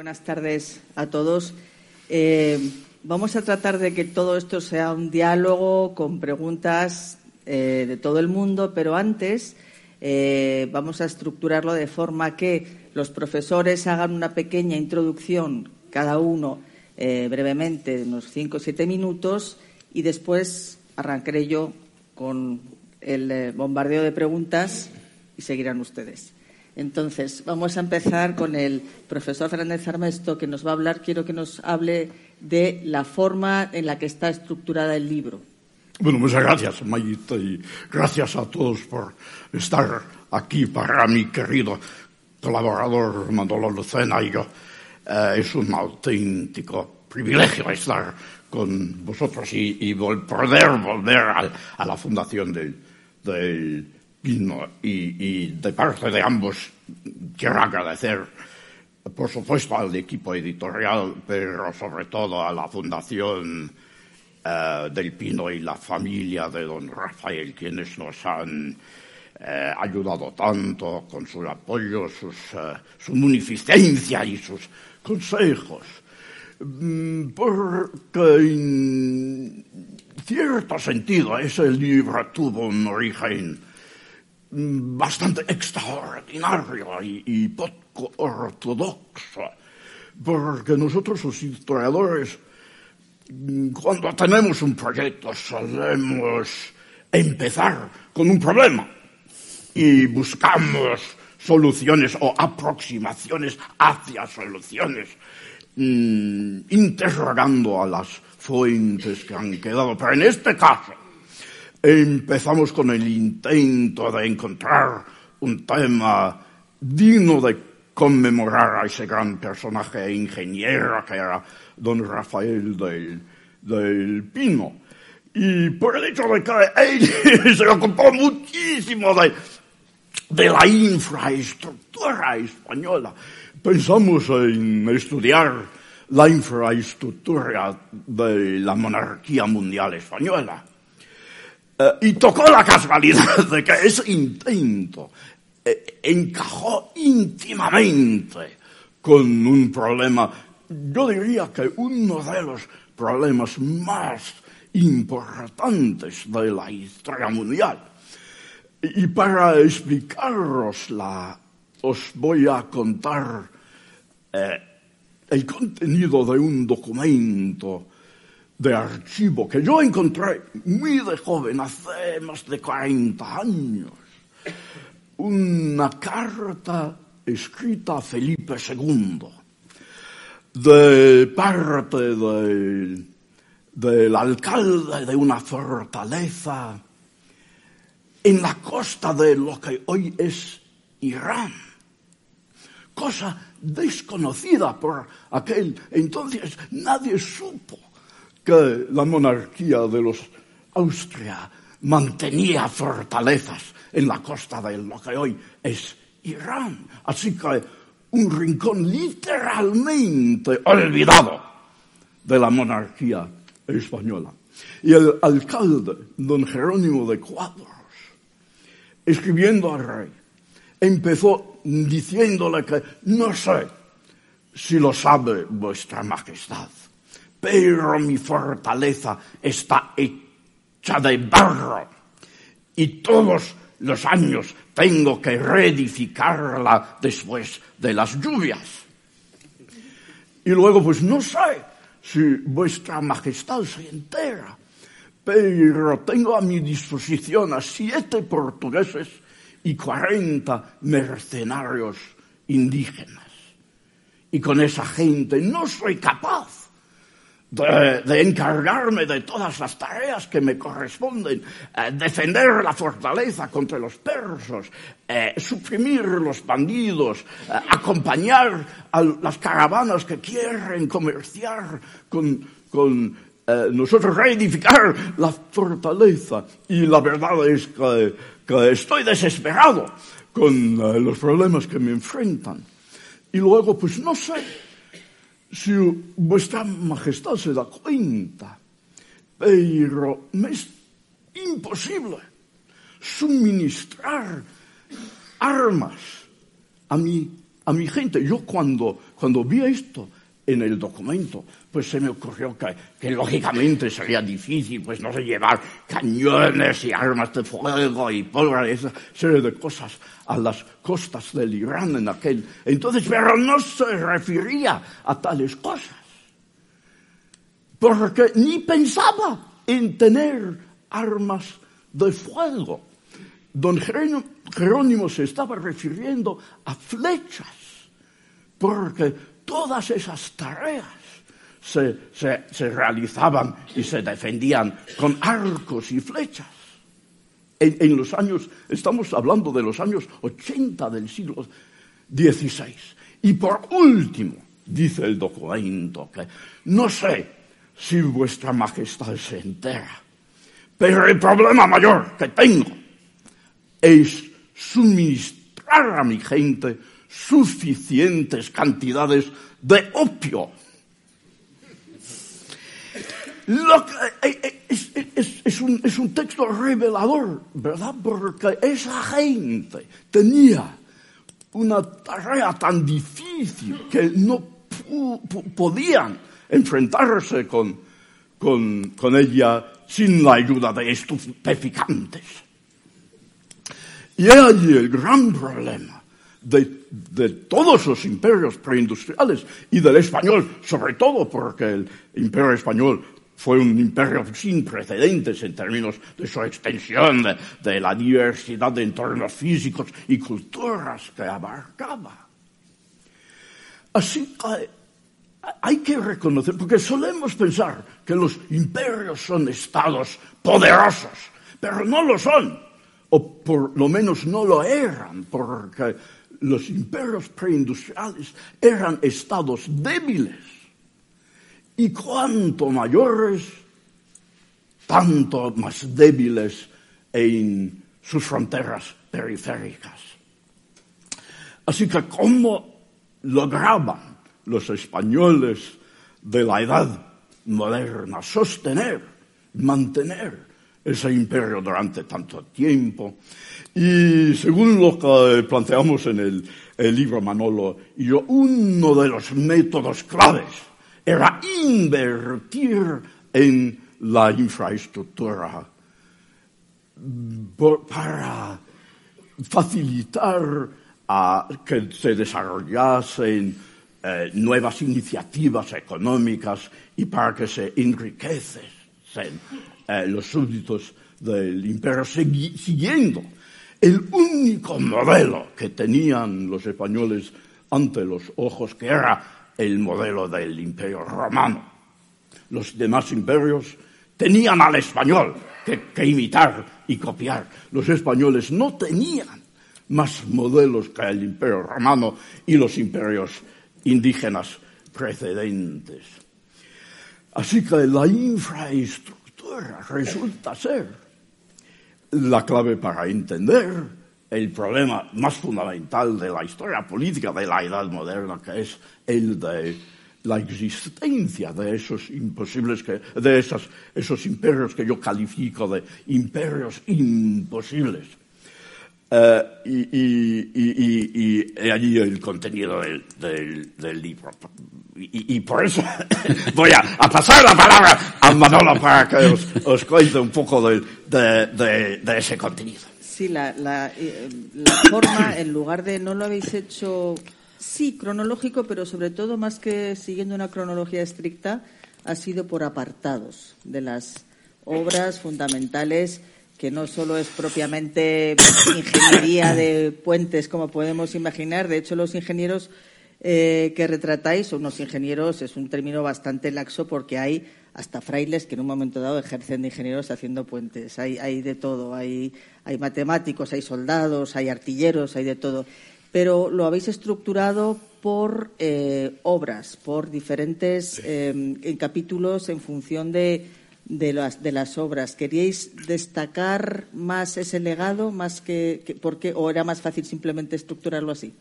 buenas tardes a todos. Eh, vamos a tratar de que todo esto sea un diálogo con preguntas eh, de todo el mundo, pero antes eh, vamos a estructurarlo de forma que los profesores hagan una pequeña introducción, cada uno brevemente, unos cinco o siete minutos, y después arrancaré yo con el bombardeo de preguntas y seguirán ustedes. Entonces, vamos a empezar con el profesor Fernández Armesto, que nos va a hablar. Quiero que nos hable de la forma en la que está estructurada el libro. Bueno, muchas gracias, Mayita, y gracias a todos por estar aquí para mi querido colaborador Manolo Lucena y yo. Eh, es un auténtico privilegio estar con vosotros y, poder volver a, la fundación del y, de parte de ambos quiero agradecer, por supuesto, al equipo editorial, pero sobre todo a la Fundación eh, del Pino y la familia de don Rafael, quienes nos han eh, ayudado tanto con su apoyo, eh, su munificencia y sus consejos. Mm, porque en cierto sentido ese libro tuvo un origen bastante extraordinario y, y poco ortodoxo, porque nosotros los historiadores, cuando tenemos un proyecto, solemos empezar con un problema y buscamos soluciones o aproximaciones hacia soluciones, mm, interrogando a las fuentes que han quedado. Pero en este caso, empezamos con el intento de encontrar un tema digno de conmemorar a ese gran personaje e ingeniero que era don Rafael del, Pino. Y por el hecho de que él se ocupó muchísimo de, de la infraestructura española, pensamos en estudiar la infraestructura de la monarquía mundial española. Eh, y tocó la casualidad de que ese intento eh, encajó íntimamente con un problema, yo diría que uno de los problemas más importantes de la historia mundial. Y para explicarosla, os voy a contar eh, el contenido de un documento de archivo que yo encontré muy de joven, hace más de 40 años, una carta escrita a Felipe II de parte del, del alcalde de una fortaleza en la costa de lo que hoy es Irán, cosa desconocida por aquel entonces, nadie supo que la monarquía de los Austria mantenía fortalezas en la costa de lo que hoy es Irán. Así que un rincón literalmente olvidado de la monarquía española. Y el alcalde, don Jerónimo de Cuadros, escribiendo al rey, empezó diciéndole que no sé si lo sabe vuestra majestad, pero mi fortaleza está hecha de barro y todos los años tengo que reedificarla después de las lluvias. Y luego, pues no sé si vuestra majestad se entera, pero tengo a mi disposición a siete portugueses y cuarenta mercenarios indígenas. Y con esa gente no soy capaz de, encargarme de todas las tareas que me corresponden, eh, defender la fortaleza contra los persos, eh, suprimir los bandidos, eh, acompañar a las caravanas que quieren comerciar con, con nosotros, reedificar la fortaleza. Y la verdad es que, que estoy desesperado con los problemas que me enfrentan. Y luego, pues no sé si vuestra majestad se da cuenta, pero me es imposible suministrar armas a mi a mi gente. Yo cuando, cuando vi esto en el documento, pues se me ocurrió que, que, lógicamente sería difícil, pues no sé, llevar cañones y armas de fuego y pólvora y esa serie de cosas a las costas del Irán en aquel entonces, pero no se refería a tales cosas, porque ni pensaba en tener armas de fuego. Don Jerónimo se estaba refiriendo a flechas, porque todas esas tareas se, realizaban y se defendían con arcos y flechas. En, los años, estamos hablando de los años 80 del siglo XVI. Y por último, dice el documento, que no sé si vuestra majestad se entera, pero el problema mayor que tengo es suministrar a mi gente suficientes cantidades de opio. Eh, eh, es, un, texto revelador, ¿verdad? Porque esa gente tenía una tarea tan difícil que no podían enfrentarse con, con, ella sin la ayuda de estupeficantes. Y allí el gran problema de, de, todos los imperios preindustriales y del español, sobre todo porque el imperio español fue un imperio sin precedentes en términos de su extensión, de, de la diversidad de entornos físicos y culturas que abarcaba. Así que hay que reconocer, porque solemos pensar que los imperios son estados poderosos, pero no lo son o por lo menos no lo eran, porque los imperios preindustriales eran estados débiles. Y cuanto mayores, tanto más débiles en sus fronteras periféricas. Así que, ¿cómo lograban los españoles de la edad moderna sostener, mantener ese imperio durante tanto tiempo. Y según lo que planteamos en el, libro Manolo y yo, uno de los métodos claves era invertir en la infraestructura para facilitar a que se desarrollasen eh, nuevas iniciativas económicas y para que se enriquecen eh, los súbditos del imperio siguiendo el único modelo que tenían los españoles ante los ojos, que era el modelo del imperio romano. Los demás imperios tenían al español que, imitar y copiar. Los españoles no tenían más modelos que el imperio romano y los imperios indígenas precedentes. Así que la infraestructura resulta ser la clave para entender el problema más fundamental de la historia política de la edad moderna, que es el de la existencia de esos imposibles, de esos imperios que yo califico de imperios imposibles. Eh, y, allí el contenido del libro y, por eso voy a, pasar la palabra a Manolo para que os, cuente un poco de, ese contenido. Sí, la, la, eh, forma, en lugar de no lo habéis hecho, sí, cronológico, pero sobre todo más que siguiendo una cronología estricta, ha sido por apartados de las obras fundamentales que no solo es propiamente ingeniería de puentes como podemos imaginar, de hecho los ingenieros eh, que retratáis son unos ingenieros, es un término bastante laxo porque hay hasta frailes que en un momento dado ejercen de ingenieros haciendo puentes. Hay, hay de todo, hay, hay matemáticos, hay soldados, hay artilleros, hay de todo. Pero lo habéis estructurado por eh, obras, por diferentes eh, capítulos en función de, de, las, de las obras. ¿Queríais destacar más ese legado, más que, que o era más fácil simplemente estructurarlo así?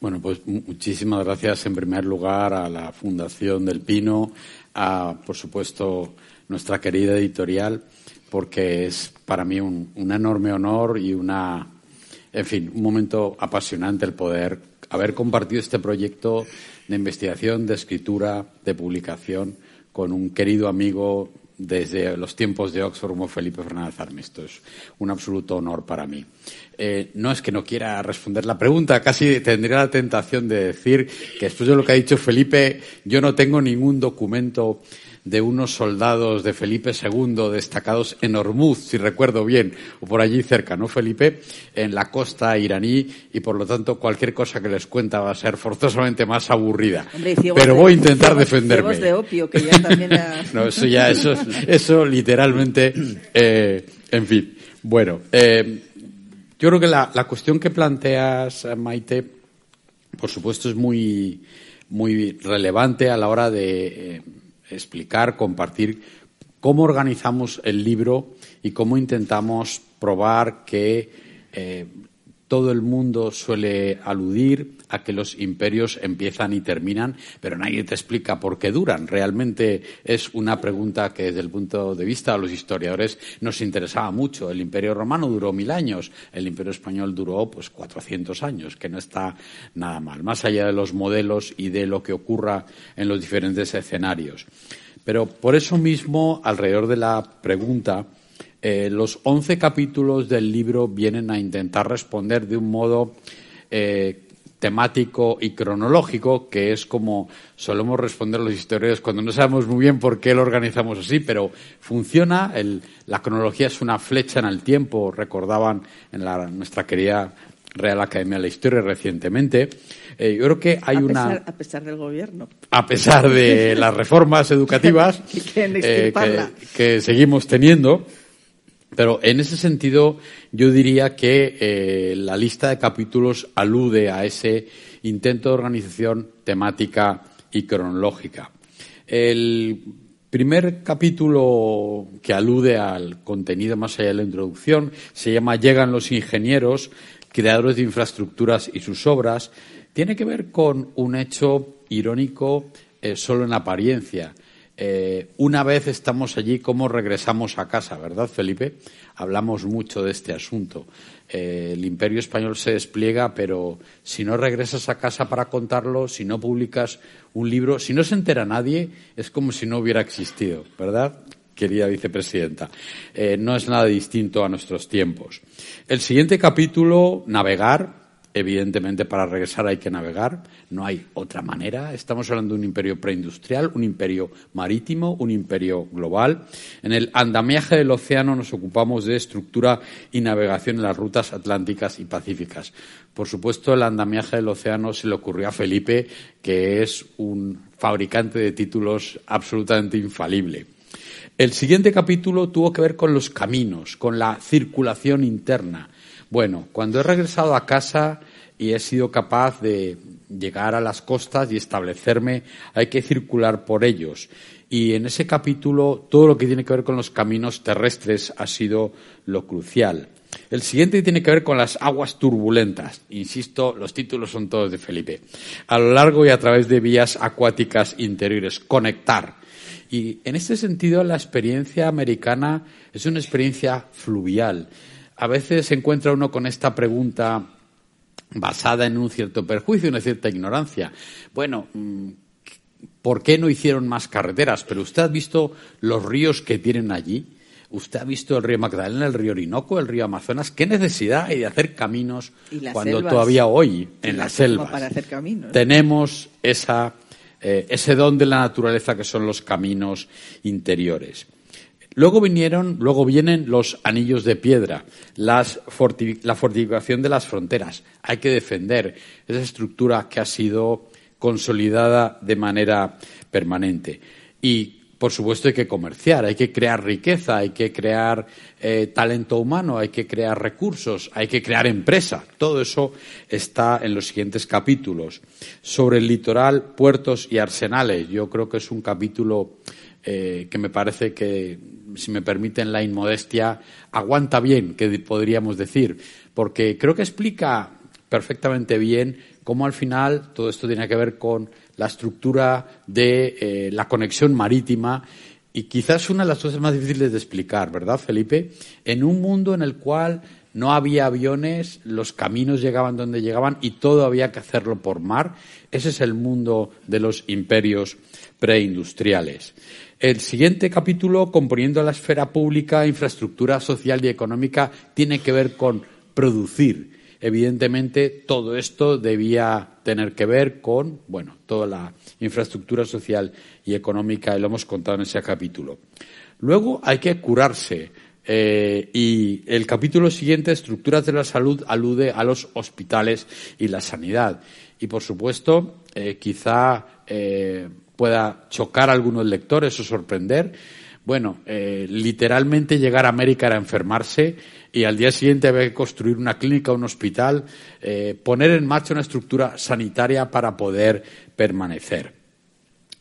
Bueno, pues muchísimas gracias en primer lugar a la Fundación del Pino, a, por supuesto, nuestra querida editorial, porque es para mí un, enorme honor y una en fin, un momento apasionante el poder haber compartido este proyecto de investigación, de escritura, de publicación con un querido amigo desde los tiempos de Oxford como Felipe Fernández Armesto. Es un absoluto honor para mí. Eh, no es que no quiera responder la pregunta, casi tendría la tentación de decir que después de lo que ha dicho Felipe, yo no tengo ningún documento de unos soldados de Felipe II destacados en Hormuz, si recuerdo bien, o por allí cerca, ¿no, Felipe? En la costa iraní y por lo tanto cualquier cosa que les cuenta va a ser forzosamente más aburrida. Pero voy a intentar defenderme. de opio, que ya también no, eso ya, eso, eso literalmente, eh, en fin. Bueno, eh, yo creo que la, la, cuestión que planteas, Maite, por supuesto es muy, muy relevante a la hora de eh, explicar, compartir cómo organizamos el libro y cómo intentamos probar que eh, todo el mundo suele aludir a que los imperios empiezan y terminan, pero nadie te explica por qué duran. Realmente es una pregunta que desde el punto de vista de los historiadores nos interesaba mucho. El imperio romano duró mil años, el imperio español duró pues 400 años, que no está nada mal, más allá de los modelos y de lo que ocurra en los diferentes escenarios. Pero por eso mismo, alrededor de la pregunta, eh, los once capítulos del libro vienen a intentar responder de un modo eh, temático y cronológico, que es como solemos responder los historiadores cuando no sabemos muy bien por qué lo organizamos así, pero funciona. la cronología es una flecha en el tiempo, recordaban en nuestra querida Real Academia de la Historia recientemente. Eh, yo creo que hay una. a pesar del gobierno. A pesar de las reformas educativas que seguimos teniendo. Pero en ese sentido, yo diría que eh, la lista de capítulos alude a ese intento de organización temática y cronológica. El primer capítulo que alude al contenido más allá de la introducción se llama Llegan los ingenieros, creadores de infraestructuras y sus obras. Tiene que ver con un hecho irónico eh, solo en apariencia eh, una vez estamos allí, ¿cómo regresamos a casa? ¿Verdad, Felipe? Hablamos mucho de este asunto. Eh, el imperio español se despliega, pero si no regresas a casa para contarlo, si no publicas un libro, si no se entera nadie, es como si no hubiera existido, ¿verdad? querida vicepresidenta. Eh, no es nada distinto a nuestros tiempos. El siguiente capítulo, navegar, Evidentemente, para regresar hay que navegar, no hay otra manera. Estamos hablando de un imperio preindustrial, un imperio marítimo, un imperio global. En el andamiaje del océano nos ocupamos de estructura y navegación en las rutas atlánticas y pacíficas. Por supuesto, el andamiaje del océano se le ocurrió a Felipe, que es un fabricante de títulos absolutamente infalible. El siguiente capítulo tuvo que ver con los caminos, con la circulación interna. Bueno, cuando he regresado a casa y he sido capaz de llegar a las costas y establecerme, hay que circular por ellos. Y en ese capítulo todo lo que tiene que ver con los caminos terrestres ha sido lo crucial. El siguiente tiene que ver con las aguas turbulentas. Insisto, los títulos son todos de Felipe. A lo largo y a través de vías acuáticas interiores. Conectar. Y en este sentido, la experiencia americana es una experiencia fluvial a veces se encuentra uno con esta pregunta basada en un cierto perjuicio, una cierta ignorancia. Bueno, mm, ¿por qué no hicieron más carreteras? Pero usted ha visto los ríos que tienen allí. Usted ha visto el río Magdalena, el río Orinoco, el río Amazonas. ¿Qué necesidad hay de hacer caminos cuando todavía hoy en las selvas tenemos esa, eh, ese don de la naturaleza que son los caminos interiores? Luego vinieron, luego vienen los anillos de piedra, la fortificación de las fronteras. Hay que defender esa estructura que ha sido consolidada de manera permanente. Y, por supuesto, hay que comerciar, hay que crear riqueza, hay que crear eh, talento humano, hay que crear recursos, hay que crear empresa. Todo eso está en los siguientes capítulos. Sobre el litoral, puertos y arsenales. Yo creo que es un capítulo eh, que me parece que si me permiten la inmodestia, aguanta bien, que podríamos decir, porque creo que explica perfectamente bien cómo al final todo esto tiene que ver con la estructura de eh, la conexión marítima y quizás una de las cosas más difíciles de explicar, ¿verdad, Felipe? En un mundo en el cual no había aviones, los caminos llegaban donde llegaban y todo había que hacerlo por mar. Ese es el mundo de los imperios preindustriales. El siguiente capítulo, componiendo la esfera pública, infraestructura social y económica, tiene que ver con producir. Evidentemente, todo esto debía tener que ver con, bueno, toda la infraestructura social y económica, y lo hemos contado en ese capítulo. Luego hay que curarse. Eh, y el capítulo siguiente, Estructuras de la Salud, alude a los hospitales y la sanidad. Y, por supuesto, eh, quizá eh, pueda chocar a algunos lectores o sorprender. Bueno, eh, literalmente llegar a América era enfermarse y al día siguiente había que construir una clínica, un hospital, eh, poner en marcha una estructura sanitaria para poder permanecer.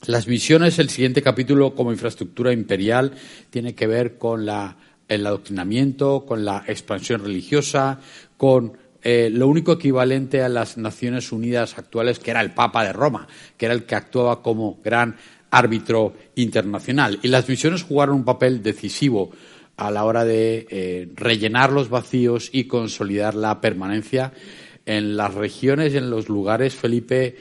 Las misiones, el siguiente capítulo como infraestructura imperial, tiene que ver con la, el adoctrinamiento, con la expansión religiosa, con eh, lo único equivalente a las Naciones Unidas actuales, que era el Papa de Roma, que era el que actuaba como gran árbitro internacional. Y las misiones jugaron un papel decisivo a la hora de eh, rellenar los vacíos y consolidar la permanencia en las regiones y en los lugares, Felipe,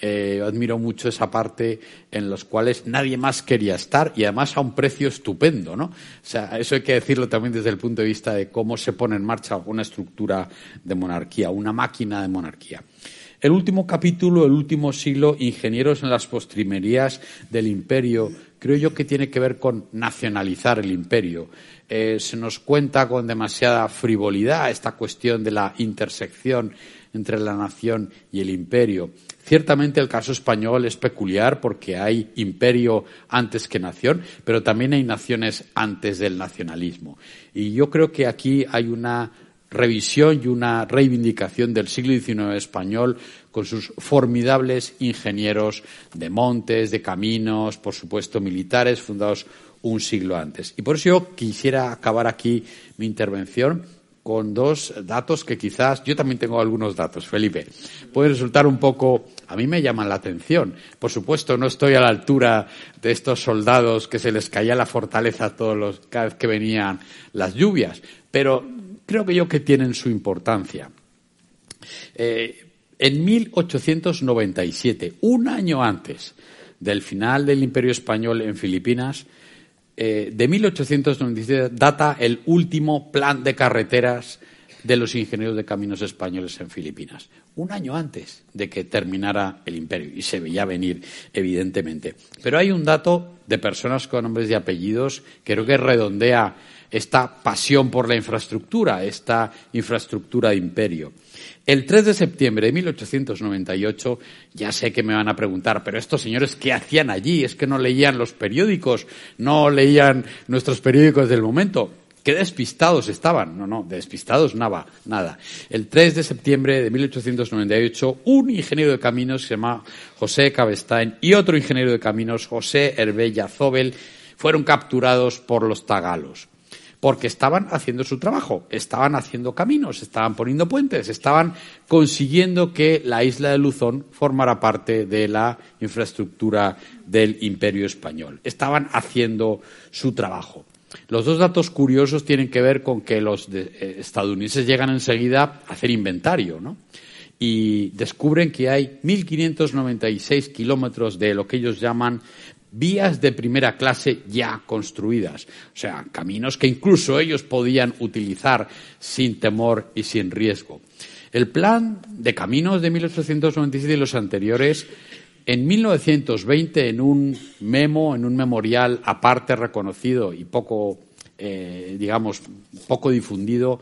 eh, admiro mucho esa parte en los cuales nadie más quería estar y además a un precio estupendo, ¿no? O sea, eso hay que decirlo también desde el punto de vista de cómo se pone en marcha una estructura de monarquía, una máquina de monarquía. El último capítulo, el último siglo, ingenieros en las postrimerías del imperio, creo yo que tiene que ver con nacionalizar el imperio. Eh, se nos cuenta con demasiada frivolidad esta cuestión de la intersección entre la nación y el imperio. Ciertamente el caso español es peculiar porque hay imperio antes que nación, pero también hay naciones antes del nacionalismo. Y yo creo que aquí hay una revisión y una reivindicación del siglo XIX español con sus formidables ingenieros de montes, de caminos, por supuesto militares, fundados un siglo antes. Y por eso yo quisiera acabar aquí mi intervención con dos datos que quizás yo también tengo algunos datos, Felipe. Puede resultar un poco, a mí me llaman la atención. Por supuesto, no estoy a la altura de estos soldados que se les caía la fortaleza todos los, cada vez que venían las lluvias, pero creo que yo que tienen su importancia. Eh, en 1897, un año antes del final del Imperio Español en Filipinas, eh, de 1897 data el último plan de carreteras de los ingenieros de caminos españoles en Filipinas, un año antes de que terminara el imperio, y se veía venir, evidentemente. Pero hay un dato de personas con nombres y apellidos que creo que redondea esta pasión por la infraestructura, esta infraestructura de imperio. El 3 de septiembre de 1898, ya sé que me van a preguntar, pero estos señores, ¿qué hacían allí? Es que no leían los periódicos, no leían nuestros periódicos del momento. Qué despistados estaban. No, no, despistados nada, nada. El 3 de septiembre de 1898, un ingeniero de caminos se llama José Cabestain y otro ingeniero de caminos, José Herbella Zobel, fueron capturados por los tagalos porque estaban haciendo su trabajo, estaban haciendo caminos, estaban poniendo puentes, estaban consiguiendo que la isla de Luzón formara parte de la infraestructura del imperio español. Estaban haciendo su trabajo. Los dos datos curiosos tienen que ver con que los eh, estadounidenses llegan enseguida a hacer inventario, ¿no? Y descubren que hay 1.596 kilómetros de lo que ellos llaman vías de primera clase ya construidas, o sea, caminos que incluso ellos podían utilizar sin temor y sin riesgo. El plan de caminos de 1897 y los anteriores, en 1920, en un memo, en un memorial aparte reconocido y poco, eh, digamos, poco difundido,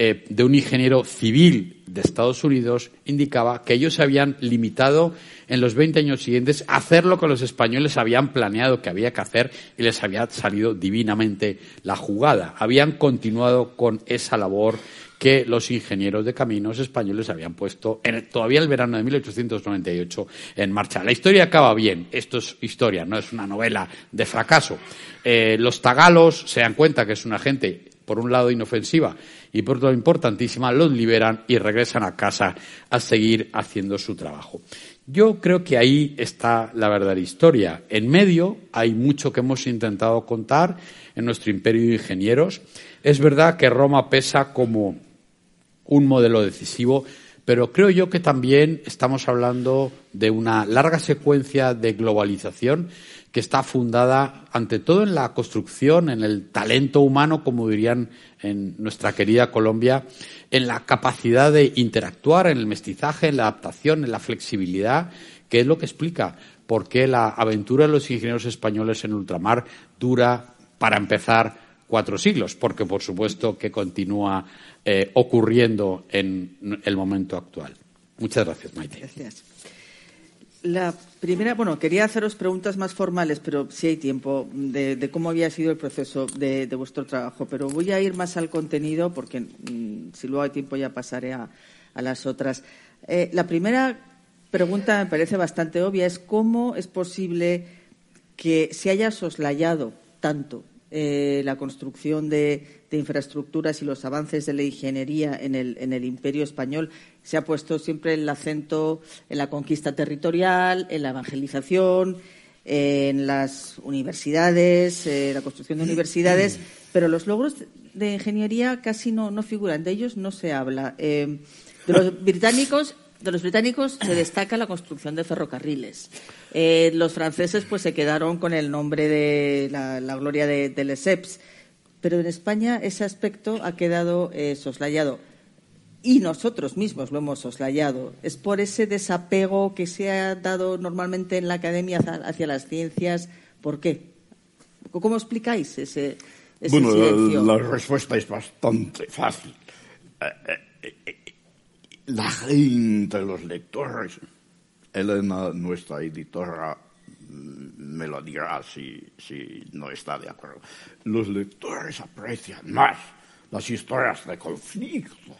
eh, de un ingeniero civil de Estados Unidos indicaba que ellos se habían limitado en los 20 años siguientes a hacer lo que los españoles habían planeado que había que hacer y les había salido divinamente la jugada. Habían continuado con esa labor que los ingenieros de caminos españoles habían puesto en todavía el verano de 1898 en marcha. La historia acaba bien. Esto es historia, no es una novela de fracaso. Eh, los tagalos se dan cuenta que es una gente, por un lado, inofensiva y por otro importantísima, los liberan y regresan a casa a seguir haciendo su trabajo. Yo creo que ahí está la verdadera historia. En medio hay mucho que hemos intentado contar en nuestro imperio de ingenieros. Es verdad que Roma pesa como un modelo decisivo, pero creo yo que también estamos hablando de una larga secuencia de globalización que está fundada ante todo en la construcción, en el talento humano, como dirían en nuestra querida Colombia, en la capacidad de interactuar, en el mestizaje, en la adaptación, en la flexibilidad, que es lo que explica por qué la aventura de los ingenieros españoles en ultramar dura, para empezar, cuatro siglos, porque por supuesto que continúa eh, ocurriendo en el momento actual. Muchas gracias, Maite. Gracias. Primera, bueno, quería haceros preguntas más formales, pero si hay tiempo, de, cómo había sido el proceso de, vuestro trabajo. Pero voy a ir más al contenido, porque mm, si luego hay tiempo ya pasaré a, las otras. Eh, la primera pregunta me parece bastante obvia, es cómo es posible que se haya soslayado tanto eh, la construcción de, infraestructuras y los avances de la ingeniería en el, imperio español, se ha puesto siempre el acento en la conquista territorial, en la evangelización, en las universidades, en la construcción de universidades, pero los logros de ingeniería casi no, figuran, de ellos no se habla. Eh, de los británicos de los británicos se destaca la construcción de ferrocarriles. Eh, los franceses pues se quedaron con el nombre de la, gloria de, de, Lesseps. Pero en España ese aspecto ha quedado eh, soslayado. Y nosotros mismos lo hemos soslayado. Es por ese desapego que se ha dado normalmente en la academia hacia las ciencias. ¿Por qué? ¿Cómo explicáis ese, ese bueno, La, respuesta es bastante fácil. Eh, la gente, los lectores, Elena, nuestra editora, me lo dirá si, si no está de acuerdo. Los lectores aprecian más las historias de conflicto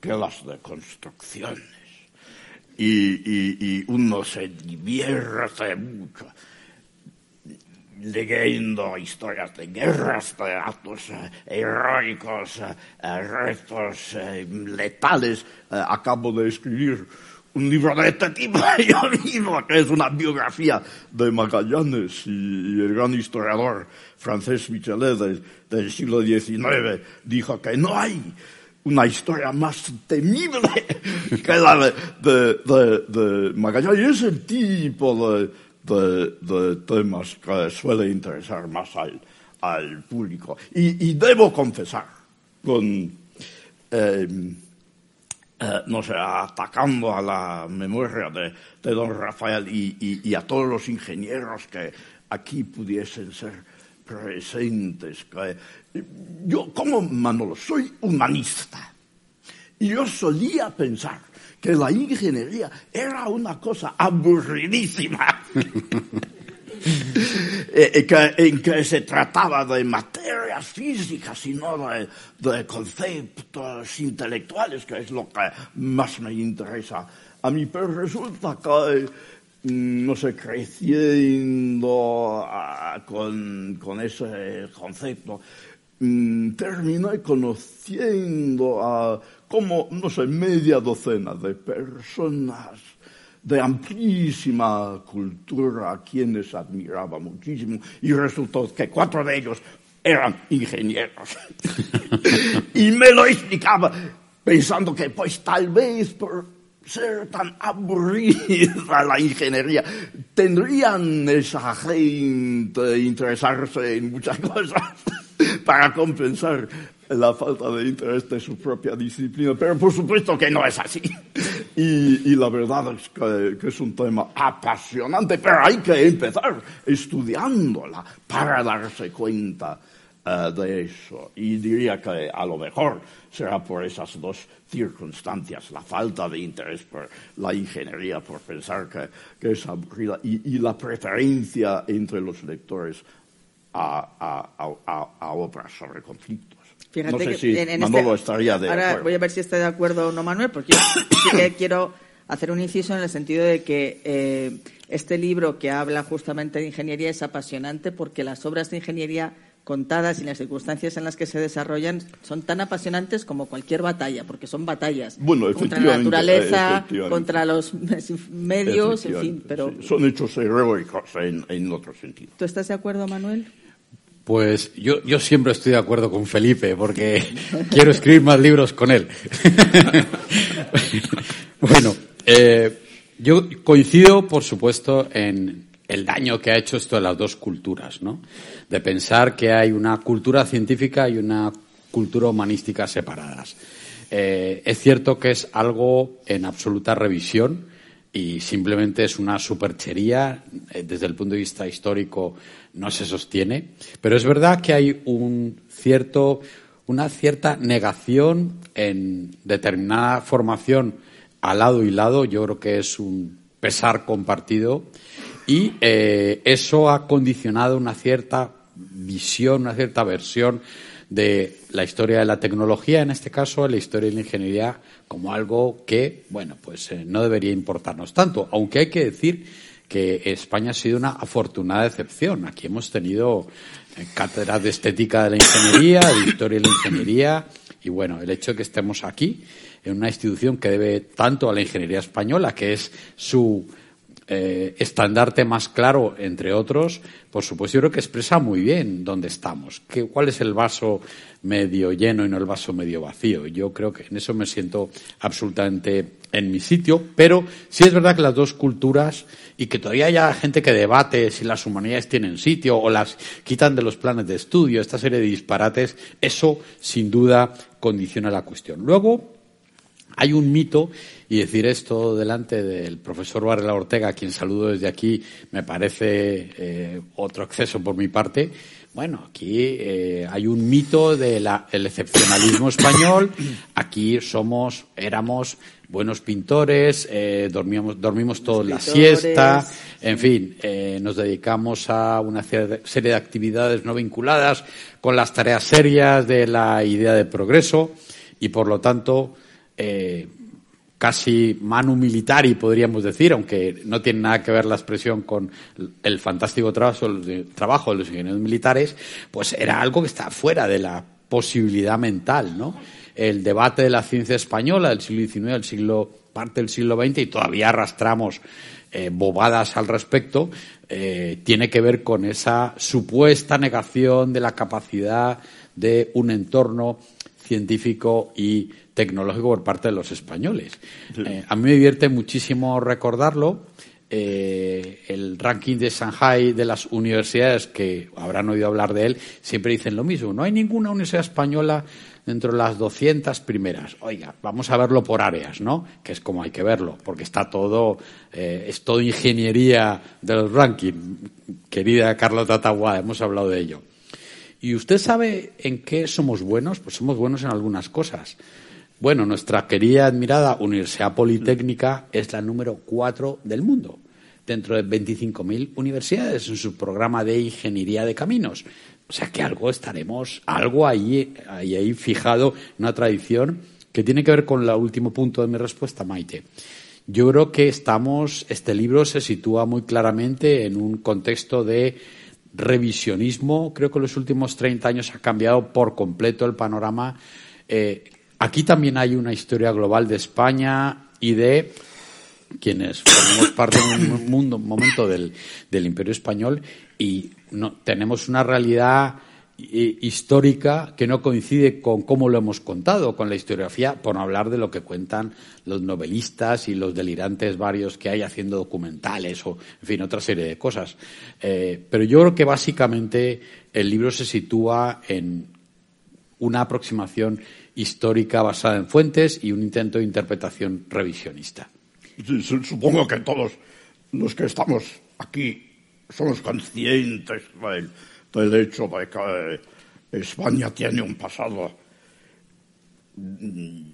que las de construcciones. Y, y, y uno se divierte mucho leyendo historias de guerras, de actos eh, heroicos, eh, eh, retos letales. acabo de escribir un libro de este tipo yo mismo, que es una biografía de Magallanes y, el gran historiador francés Michelet del, siglo XIX dijo que no hay una historia más temible que la de, de Magallanes. Y es el tipo de, de, temas que suele interesar más al, público. Y, debo confesar, con, em, eh, no sé, atacando a la memoria de, don Rafael y, a todos los ingenieros que aquí pudiesen ser presentes. Que, yo, como Manolo, soy humanista. Y yo solía pensar que la ingeniería era una cosa aburridísima. Eh, en que se trataba de físicas y no de, conceptos intelectuales, que es lo que más me interesa a mí. Pero resulta que, mm, no sé, creciendo ah, con, con ese concepto, mm, terminé conociendo a como, no sé, media docena de personas de amplísima cultura a quienes admiraba muchísimo y resultó que cuatro de ellos eran ingenieros. y me lo explicaba pensando que pues tal vez por ser tan aburrida la ingeniería, tendrían esa gente interesarse en muchas cosas para compensar la falta de interés de su propia disciplina, pero por supuesto que no es así. Y, la verdad es que, es un tema apasionante, pero hay que empezar estudiándola para darse cuenta eh, de eso. Y diría que a lo mejor será por esas dos circunstancias, la falta de interés por la ingeniería, por pensar que, es aburrida, y, la preferencia entre los lectores a, a obras sobre conflictos. Fíjate no sé que si en, este Manolo estaría de ahora voy a ver si está de acuerdo o no Manuel, porque yo sí que quiero hacer un inciso en el sentido de que eh, este libro que habla justamente de ingeniería es apasionante porque las obras de ingeniería contadas y las circunstancias en las que se desarrollan son tan apasionantes como cualquier batalla, porque son batallas contra la naturaleza, contra los medios, en fin. Pero son hechos heroicos en, en otro sentido. ¿Tú estás de acuerdo, Manuel? Pues yo, yo siempre estoy de acuerdo con Felipe, porque quiero escribir más libros con él. bueno, eh, yo coincido, por supuesto, en el daño que ha hecho esto de las dos culturas, ¿no? De pensar que hay una cultura científica y una cultura humanística separadas. Eh, es cierto que es algo en absoluta revisión y simplemente es una superchería eh, desde el punto de vista histórico no se sostiene, pero es verdad que hay un cierto, una cierta negación en determinada formación al lado y lado, yo creo que es un pesar compartido y eh, eso ha condicionado una cierta visión, una cierta versión de la historia de la tecnología, en este caso, la historia de la ingeniería, como algo que, bueno, pues eh, no debería importarnos tanto, aunque hay que decir que España ha sido una afortunada excepción. Aquí hemos tenido eh, cátedras de estética de la ingeniería, de historia de la ingeniería, y bueno, el hecho de que estemos aquí en una institución que debe tanto a la ingeniería española, que es su eh, estandarte más claro, entre otros, por supuesto, yo creo que expresa muy bien dónde estamos, que, cuál es el vaso medio lleno y no el vaso medio vacío. Yo creo que en eso me siento absolutamente en mi sitio, pero sí es verdad que las dos culturas y que todavía haya gente que debate si las humanidades tienen sitio o las quitan de los planes de estudio, esta serie de disparates, eso sin duda condiciona la cuestión. Luego, hay un mito, y decir esto delante del profesor Varela Ortega, a quien saludo desde aquí, me parece eh, otro exceso por mi parte. Bueno, aquí eh, hay un mito del excepcionalismo español. Aquí somos, éramos buenos pintores, eh, dormíamos, dormimos todos la siesta, en fin, nos dedicamos a una serie de actividades no vinculadas con las tareas serias de la idea de progreso y, por lo tanto, casi manu militari, podríamos decir, aunque no tiene nada que ver la expresión con el fantástico trabajo, de los ingenieros militares, pues era algo que está fuera de la posibilidad mental, ¿no? El debate de la ciencia española del siglo XIX, del siglo, parte del siglo XX, y todavía arrastramos eh, bobadas al respecto, eh, tiene que ver con esa supuesta negación de la capacidad de un entorno científico y tecnológico por parte de los españoles. Eh, a mí me divierte muchísimo recordarlo. Eh, el ranking de Shanghai de las universidades, que habrán oído hablar de él, siempre dicen lo mismo. No hay ninguna universidad española dentro de las 200 primeras. Oiga, vamos a verlo por áreas, ¿no? Que es como hay que verlo, porque está todo, eh, es todo ingeniería de los rankings. Querida Carlota Taguada, hemos hablado de ello. ¿Y usted sabe en qué somos buenos? Pues somos buenos en algunas cosas. Bueno, nuestra querida admirada Universidad Politécnica es la número cuatro del mundo, dentro de 25.000 universidades en su programa de ingeniería de caminos. O sea que algo estaremos, algo ahí, ahí, ahí fijado, una tradición que tiene que ver con el último punto de mi respuesta, Maite. Yo creo que estamos, este libro se sitúa muy claramente en un contexto de revisionismo. Creo que en los últimos 30 años ha cambiado por completo el panorama. Eh, Aquí también hay una historia global de España y de quienes formamos parte de un mundo, un momento del, Imperio Español y no, tenemos una realidad histórica que no coincide con cómo lo hemos contado, con la historiografía, por hablar de lo que cuentan los novelistas y los delirantes varios que hay haciendo documentales o, en fin, otra serie de cosas. Eh, pero yo creo que básicamente el libro se sitúa en una aproximación histórica basada en fuentes y un intento de interpretación revisionista. Supongo que todos los que estamos aquí somos conscientes del, hecho de que eh, España tiene un pasado mm,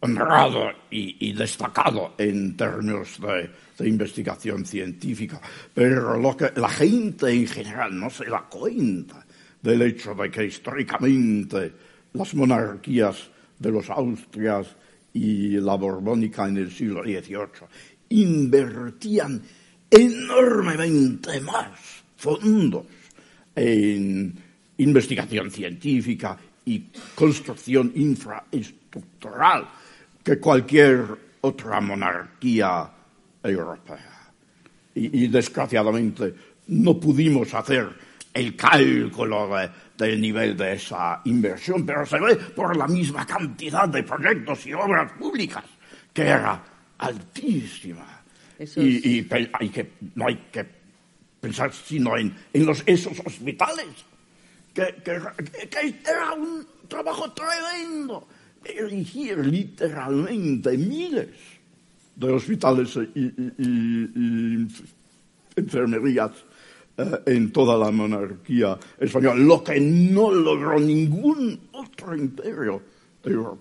honrado y, destacado en términos de, de, investigación científica, pero lo que la gente en general no se da cuenta del hecho de que históricamente las monarquías de los Austrias y la Borbónica en el siglo XVIII invertían enormemente más fondos en investigación científica y construcción infraestructural que cualquier otra monarquía europea. Y, desgraciadamente no pudimos hacer el cálculo del nivel de esa inversión, pero se ve por la misma cantidad de proyectos y obras públicas que era altísima. Y, hay que, no hay que pensar sino en, los, esos hospitales, que, era un trabajo tremendo. Erigir literalmente miles de hospitales y, enfermerías eh, en toda la monarquía española, lo que no logró ningún otro imperio europeo.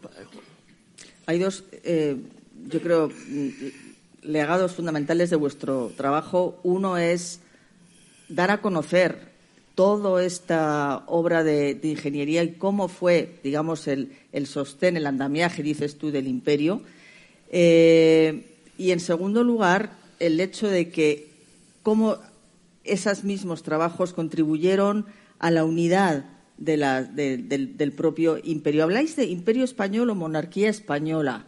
Hay dos, eh, yo creo, legados fundamentales de vuestro trabajo. Uno es dar a conocer toda esta obra de, ingeniería y cómo fue, digamos, el, sostén, el andamiaje, dices tú, del imperio. Eh, y, en segundo lugar, el hecho de que cómo esos mismos trabajos contribuyeron a la unidad del propio imperio. ¿Habláis de imperio español o monarquía española?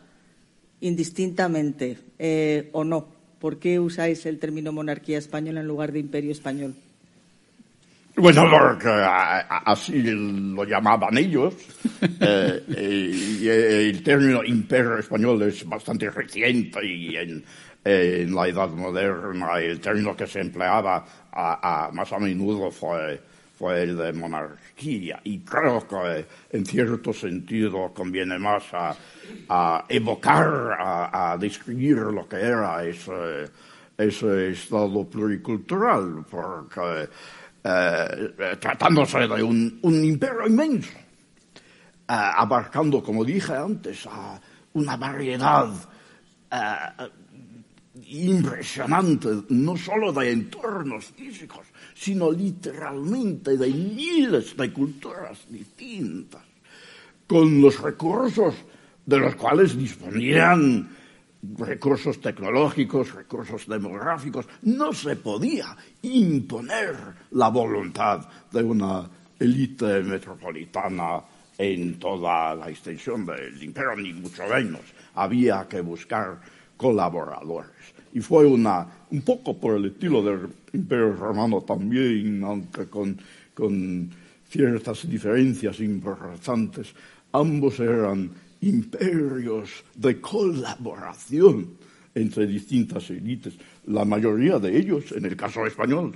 indistintamente eh, o no? ¿Por qué usáis el término monarquía española en lugar de imperio español? Bueno, porque así lo llamaban ellos. Eh, y el término imperio español es bastante reciente y en, la Edad Moderna el término que se empleaba más a menudo fue fue el de monarquía. Y creo que en cierto sentido conviene más a, evocar, a, describir lo que era ese, estado pluricultural, porque eh, tratándose de un, imperio inmenso, eh, abarcando, como dije antes, a una variedad eh, impresionante, no solo de entornos físicos, sino literalmente de miles de culturas distintas, con los recursos de los cuales disponían recursos tecnológicos, recursos demográficos. No se podía imponer la voluntad de una élite metropolitana en toda la extensión del imperio, ni mucho menos. Había que buscar colaboradores. Y fue una, un poco por el estilo del Imperio Romano también, aunque con, con ciertas diferencias importantes. Ambos eran imperios de colaboración entre distintas élites. La mayoría de ellos, en el caso español,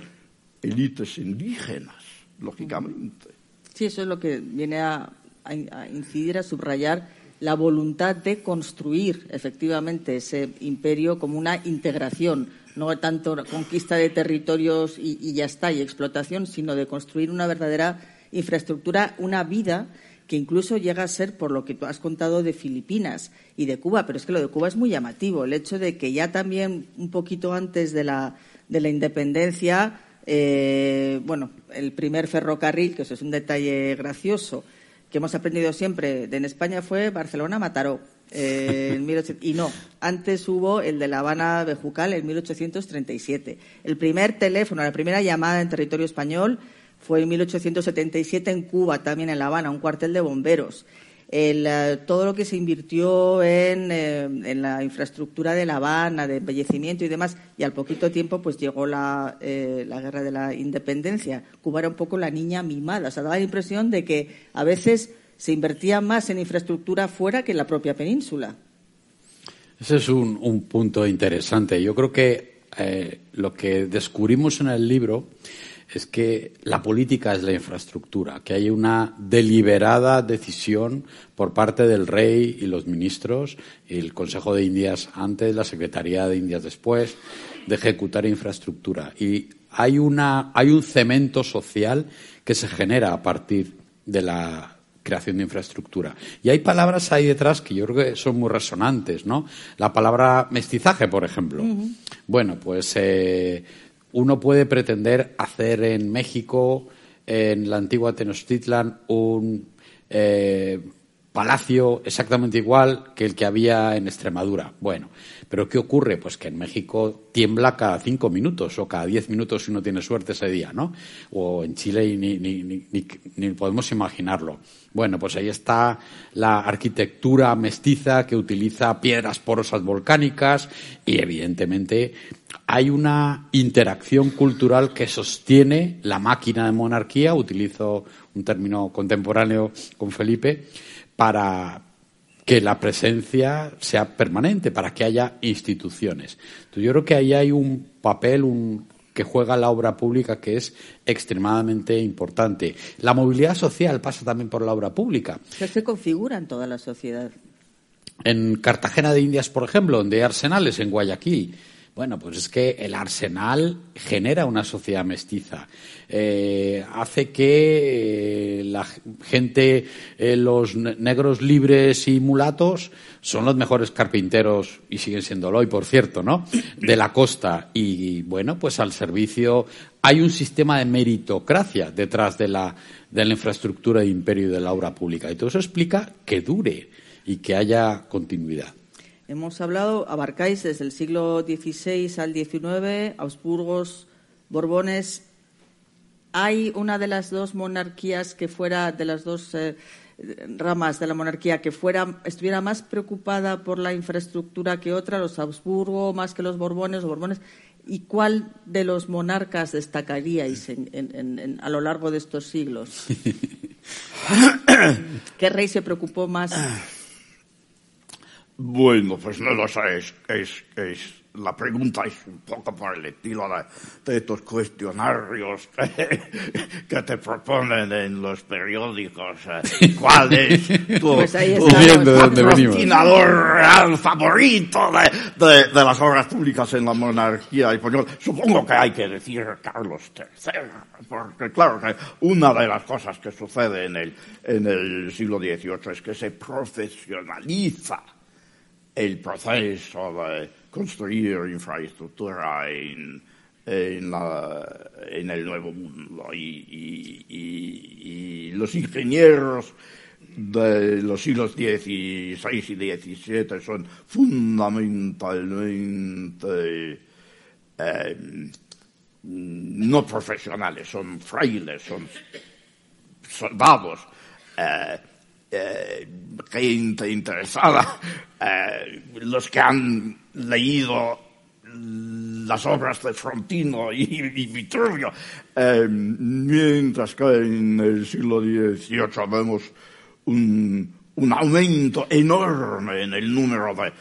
élites indígenas, lógicamente. Sí, eso es lo que viene a, a incidir, a subrayar la voluntad de construir efectivamente ese imperio como una integración, no tanto conquista de territorios y, ya está, y explotación, sino de construir una verdadera infraestructura, una vida que incluso llega a ser por lo que tú has contado de Filipinas y de Cuba, pero es que lo de Cuba es muy llamativo, el hecho de que ya también un poquito antes de la, de la independencia, eh, bueno, el primer ferrocarril, que eso es un detalle gracioso, que hemos aprendido siempre de en España fue Barcelona-Mataró. Eh, y no, antes hubo el de La Habana Bejucal en 1837. El primer teléfono, la primera llamada en territorio español fue en 1877 en Cuba, también en La Habana, un cuartel de bomberos. Eh, todo lo que se invirtió en, eh, en, la infraestructura de La Habana, de embellecimiento y demás, y al poquito tiempo pues llegó la, eh, la guerra de la independencia. Cuba era un poco la niña mimada, o sea, daba la impresión de que a veces se invertía más en infraestructura fuera que en la propia península. Ese es un, un punto interesante. Yo creo que lo que descubrimos en el libro es que la política es la infraestructura, que hay una deliberada decisión por parte del rey y los ministros, el Consejo de Indias antes, la Secretaría de Indias después, de ejecutar infraestructura. Y hay, una, hay un cemento social que se genera a partir de la creación de infraestructura. Y hay palabras ahí detrás que yo creo que son muy resonantes, ¿no? La palabra mestizaje, por ejemplo. Bueno, pues eh, uno puede pretender hacer en México, en la antigua Tenochtitlan, un eh, palacio exactamente igual que el que había en Extremadura. Bueno, pero ¿qué ocurre? Pues que en México tiembla cada cinco minutos o cada diez minutos si uno tiene suerte ese día, ¿no? O en Chile ni, ni, ni, ni, podemos imaginarlo. Bueno, pues ahí está la arquitectura mestiza que utiliza piedras porosas volcánicas y evidentemente hay una interacción cultural que sostiene la máquina de monarquía, utilizo un término contemporáneo con Felipe, para, que la presencia sea permanente, para que haya instituciones. Entonces, yo creo que ahí hay un papel un, que juega la obra pública que es extremadamente importante. La movilidad social pasa también por la obra pública. se configura en toda la sociedad. En Cartagena de Indias, por ejemplo, donde hay arsenales, en Guayaquil, bueno, pues es que el arsenal genera una sociedad mestiza. Eh, hace que eh, la gente, eh, los negros libres y mulatos, son los mejores carpinteros, y siguen siéndolo hoy, por cierto, ¿no? De la costa. Y bueno, pues al servicio. Hay un sistema de meritocracia detrás de la, de la infraestructura de imperio y de la obra pública. Y todo eso explica que dure y que haya continuidad. Hemos hablado, abarcáis desde el siglo XVI al XIX, Augsburgos, Borbones. ¿Hay una de las dos monarquías que fuera, de las dos eh, ramas de la monarquía, que fuera, estuviera más preocupada por la infraestructura que otra, los Augsburgo más que los Borbones, Borbones? ¿Y cuál de los monarcas destacaríais a lo largo de estos siglos? ¿Qué rey se preocupó más? Bueno, pues no lo sé, es, es, la pregunta es un poco por el estilo de, estos cuestionarios que, te proponen en los periódicos. Eh. ¿Cuál es tu, pues patrocinador real favorito de, de, las obras públicas en la monarquía española? Supongo que hay que decir Carlos III, porque claro que una de las cosas que sucede en el, en el siglo XVIII es que se profesionaliza el proceso de construir infraestructura en, en, el Nuevo Mundo y, los ingenieros de los siglos XVI y XVII son fundamentalmente eh, no profesionales, son frailes, son soldados. Eh, eh, gente interesada, eh, los que han leído las obras de Frontino y, Vitruvio, eh, mientras que en el siglo XVIII vemos un, aumento enorme en el número de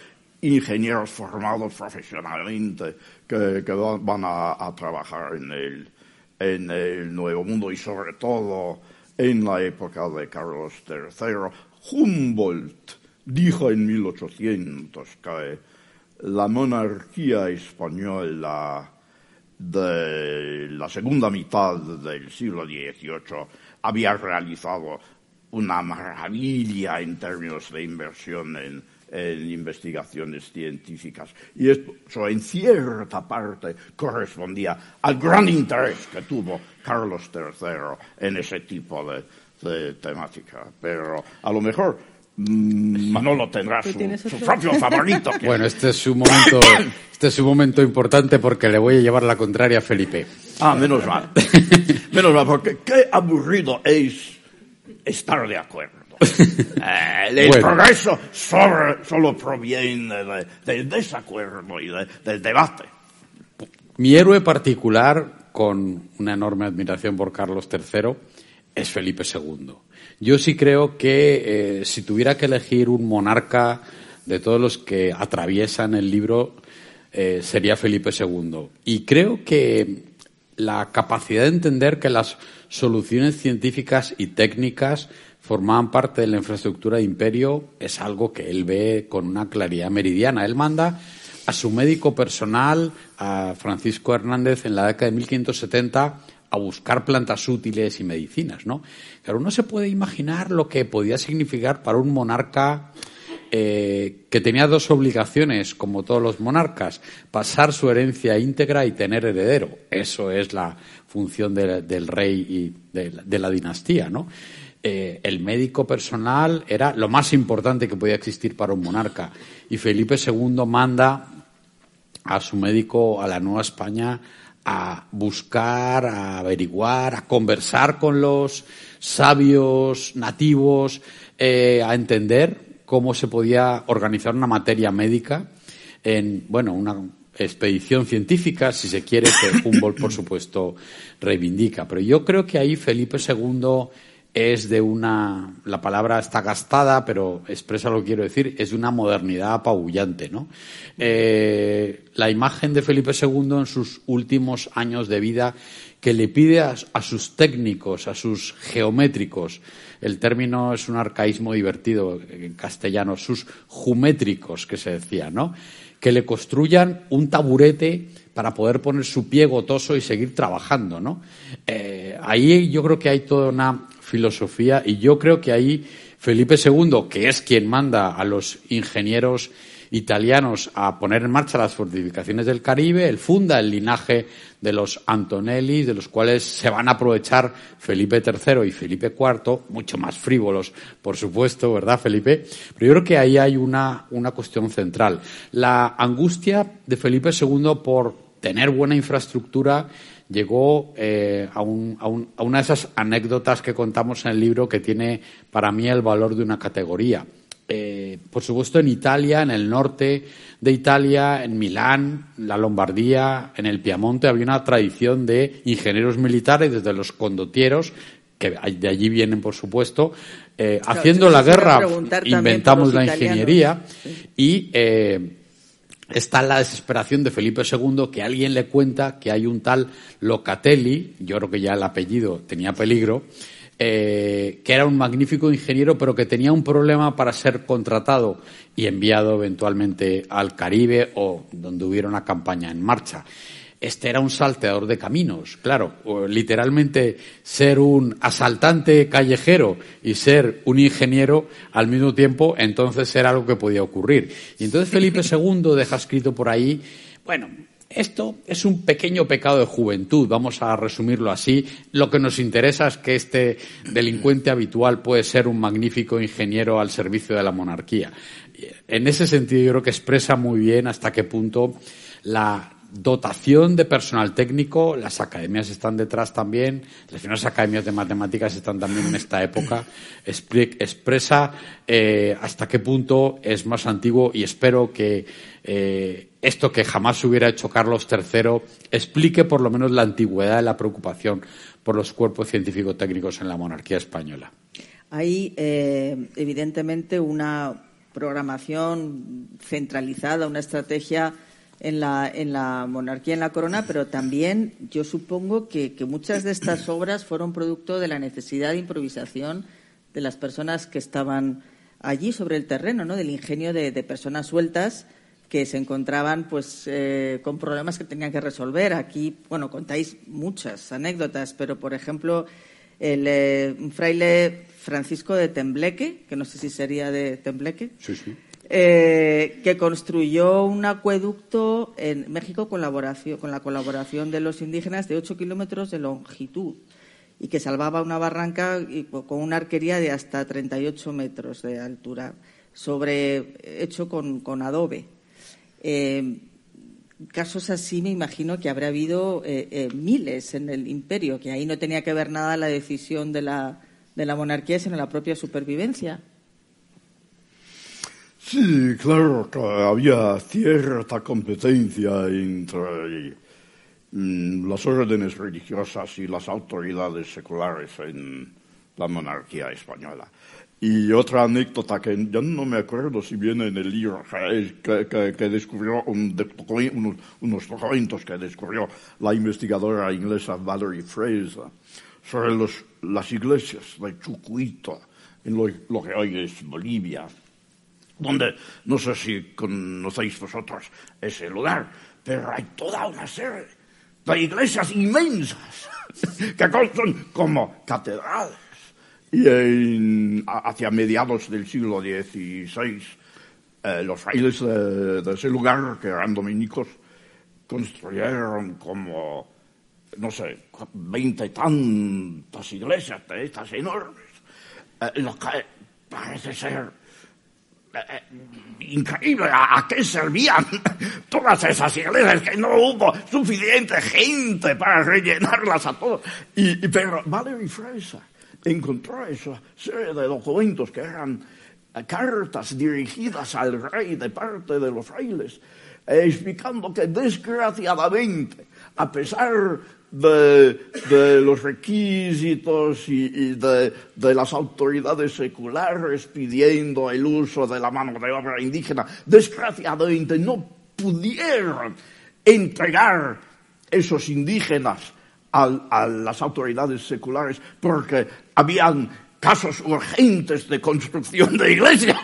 ingenieros formados profesionalmente que, van a, trabajar en el, en el Nuevo Mundo y sobre todo en la época de Carlos III. Humboldt dijo en 1800 que la monarquía española de la segunda mitad del siglo XVIII había realizado una maravilla en términos de inversión en, en investigaciones científicas. Y eso en cierta parte correspondía al gran interés que tuvo Carlos III en ese tipo de, temática. Pero a lo mejor mm, Manolo tendrá su, propio favorito. Bueno, este es su momento, este es su momento importante porque le voy a llevar la contraria a Felipe. Ah, menos mal. menos mal, porque qué aburrido es estar de acuerdo. Eh, el progreso solo, proviene del desacuerdo y del debate. Mi héroe particular, con una enorme admiración por Carlos III, es Felipe II. Yo sí creo que eh, si tuviera que elegir un monarca de todos los que atraviesan el libro, eh, sería Felipe II. Y creo que la capacidad de entender que las soluciones científicas y técnicas formaban parte de la infraestructura de imperio es algo que él ve con una claridad meridiana. Él manda a su médico personal, a Francisco Hernández, en la década de 1570 a buscar plantas útiles y medicinas, ¿no? Pero uno se puede imaginar lo que podía significar para un monarca eh, que tenía dos obligaciones, como todos los monarcas, pasar su herencia íntegra y tener heredero. Eso es la función del rey y de la dinastía, ¿no? Eh, el médico personal era lo más importante que podía existir para un monarca. Y Felipe II manda a su médico a la Nueva España a buscar, a averiguar, a conversar con los sabios nativos, eh, a entender cómo se podía organizar una materia médica en, bueno, una expedición científica, si se quiere, que Humboldt, por supuesto, reivindica. Pero yo creo que ahí Felipe II es de una, la palabra está gastada, pero expresa lo que quiero decir, es de una modernidad apabullante, ¿no? Eh, la imagen de Felipe II en sus últimos años de vida que le pide a, sus técnicos, a sus geométricos, el término es un arcaísmo divertido en castellano, sus geométricos, que se decía, ¿no? Que le construyan un taburete para poder poner su pie gotoso y seguir trabajando, ¿no? Eh, ahí yo creo que hay toda una filosofía y yo creo que ahí Felipe II, que es quien manda a los ingenieros italianos a poner en marcha las fortificaciones del Caribe, él funda el linaje de los Antonelli, de los cuales se van a aprovechar Felipe III y Felipe IV, mucho más frívolos, por supuesto, ¿verdad, Felipe? Pero yo creo que ahí hay una, una cuestión central. La angustia de Felipe II por tener buena infraestructura llegó eh, a, un, a, un, a, una de esas anécdotas que contamos en el libro que tiene para mí el valor de una categoría. Eh, por supuesto, en Italia, en el norte de Italia, en Milán, la Lombardía, en el Piamonte, había una tradición de ingenieros militares, desde los condotieros, que de allí vienen, por supuesto, eh, haciendo la guerra, inventamos la ingeniería y eh, está la desesperación de Felipe II que alguien le cuenta que hay un tal Locatelli, yo creo que ya el apellido tenía peligro, eh, que era un magnífico ingeniero, pero que tenía un problema para ser contratado y enviado eventualmente al Caribe o donde hubiera una campaña en marcha. Este era un salteador de caminos, claro, literalmente ser un asaltante callejero y ser un ingeniero al mismo tiempo, entonces era algo que podía ocurrir. Y entonces Felipe II deja escrito por ahí, bueno, esto es un pequeño pecado de juventud, vamos a resumirlo así. Lo que nos interesa es que este delincuente habitual puede ser un magnífico ingeniero al servicio de la monarquía. En ese sentido, yo creo que expresa muy bien hasta qué punto la dotación de personal técnico, las academias están detrás también, las primeras academias de matemáticas están también en esta época, expresa eh, hasta qué punto es más antiguo y espero que eh, esto que jamás hubiera hecho Carlos III explique por lo menos la antigüedad de la preocupación por los cuerpos científico-técnicos en la monarquía española. Hay, eh, evidentemente, una programación centralizada, una estrategia en la, en la monarquía, en la corona, pero también yo supongo que, muchas de estas obras fueron producto de la necesidad de improvisación de las personas que estaban allí sobre el terreno, ¿no? del ingenio de, personas sueltas que se encontraban pues eh, con problemas que tenían que resolver. Aquí, bueno, contáis muchas anécdotas, pero por ejemplo, el eh, fraile Francisco de Tembleque, que no sé si sería de Tembleque, sí, sí. Eh, que construyó un acueducto en México con la colaboración de los indígenas de 8 kilómetros de longitud y que salvaba una barranca con una arquería de hasta 38 metros de altura, sobre, hecho con, adobe. Eh, casos así me imagino que habrá habido eh, miles en el imperio, que ahí no tenía que ver nada la decisión de la, de la monarquía, sino la propia supervivencia. Sí, claro que había cierta competencia entre mm, las órdenes religiosas y las autoridades seculares en la monarquía española. Y otra anécdota que yo no me acuerdo si viene en el libro, que, descubrió unos, documentos que descubrió la investigadora inglesa Valerie Fraser sobre las iglesias de Chucuito, en lo que hoy es Bolivia donde no sé si conocéis vosotros ese lugar, pero hay toda una serie de iglesias inmensas que son como catedrales. Y hacia mediados del siglo XVI, eh, los frailes de, ese lugar, que eran dominicos, construyeron como, no sé, veinte y tantas iglesias de estas enormes lo que parece ser increíble a, qué servían todas esas iglesias que no hubo suficiente gente para rellenarlas a todos. Y, pero Valery Fraser encontró esa serie de documentos que eran cartas dirigidas al rey de parte de los frailes, eh, explicando que desgraciadamente, a pesar de, los requisitos y, de, las autoridades seculares pidiendo el uso de la mano de obra indígena, desgraciadamente no pudieron entregar esos indígenas a las autoridades seculares porque habían casos urgentes de construcción de iglesias.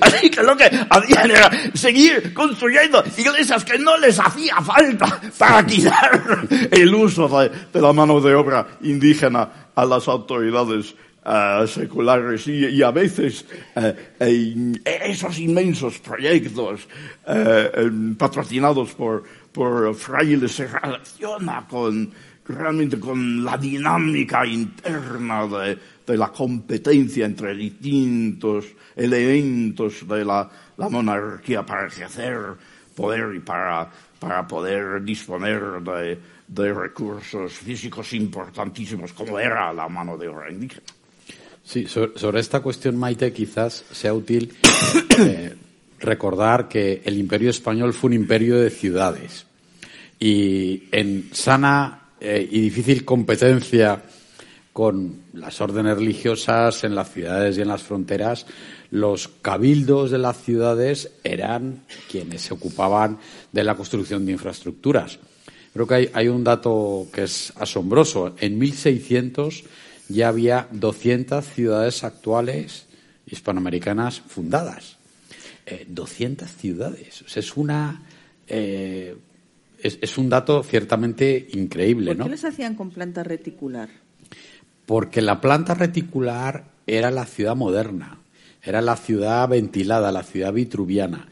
Así que lo que hacían era seguir construyendo iglesias que no les hacía falta para quitar el uso de, la mano de obra indígena a las autoridades eh, seculares y, a veces eh, esos inmensos proyectos eh, patrocinados por, por frailes se relaciona con realmente con la dinámica interna de, de la competencia entre distintos elementos de la, monarquía para ejercer poder y para, para poder disponer de, recursos físicos importantísimos como era la mano de obra indígena. Sí, sobre, esta cuestión, Maite, quizás sea útil eh, recordar que el imperio español fue un imperio de ciudades y en sana eh, y difícil competencia con las órdenes religiosas en las ciudades y en las fronteras, los cabildos de las ciudades eran quienes se ocupaban de la construcción de infraestructuras. Creo que hay, un dato que es asombroso. En 1600 ya había 200 ciudades actuales hispanoamericanas fundadas. 200 eh, ciudades. es una. Eh, es, un dato ciertamente increíble, ¿Por qué les hacían con planta reticular? Porque la planta reticular era la ciudad moderna, era la ciudad ventilada, la ciudad vitruviana.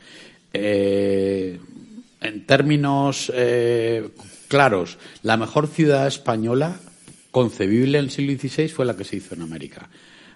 Eh, en términos eh, claros, la mejor ciudad española concebible en el siglo XVI fue la que se hizo en América.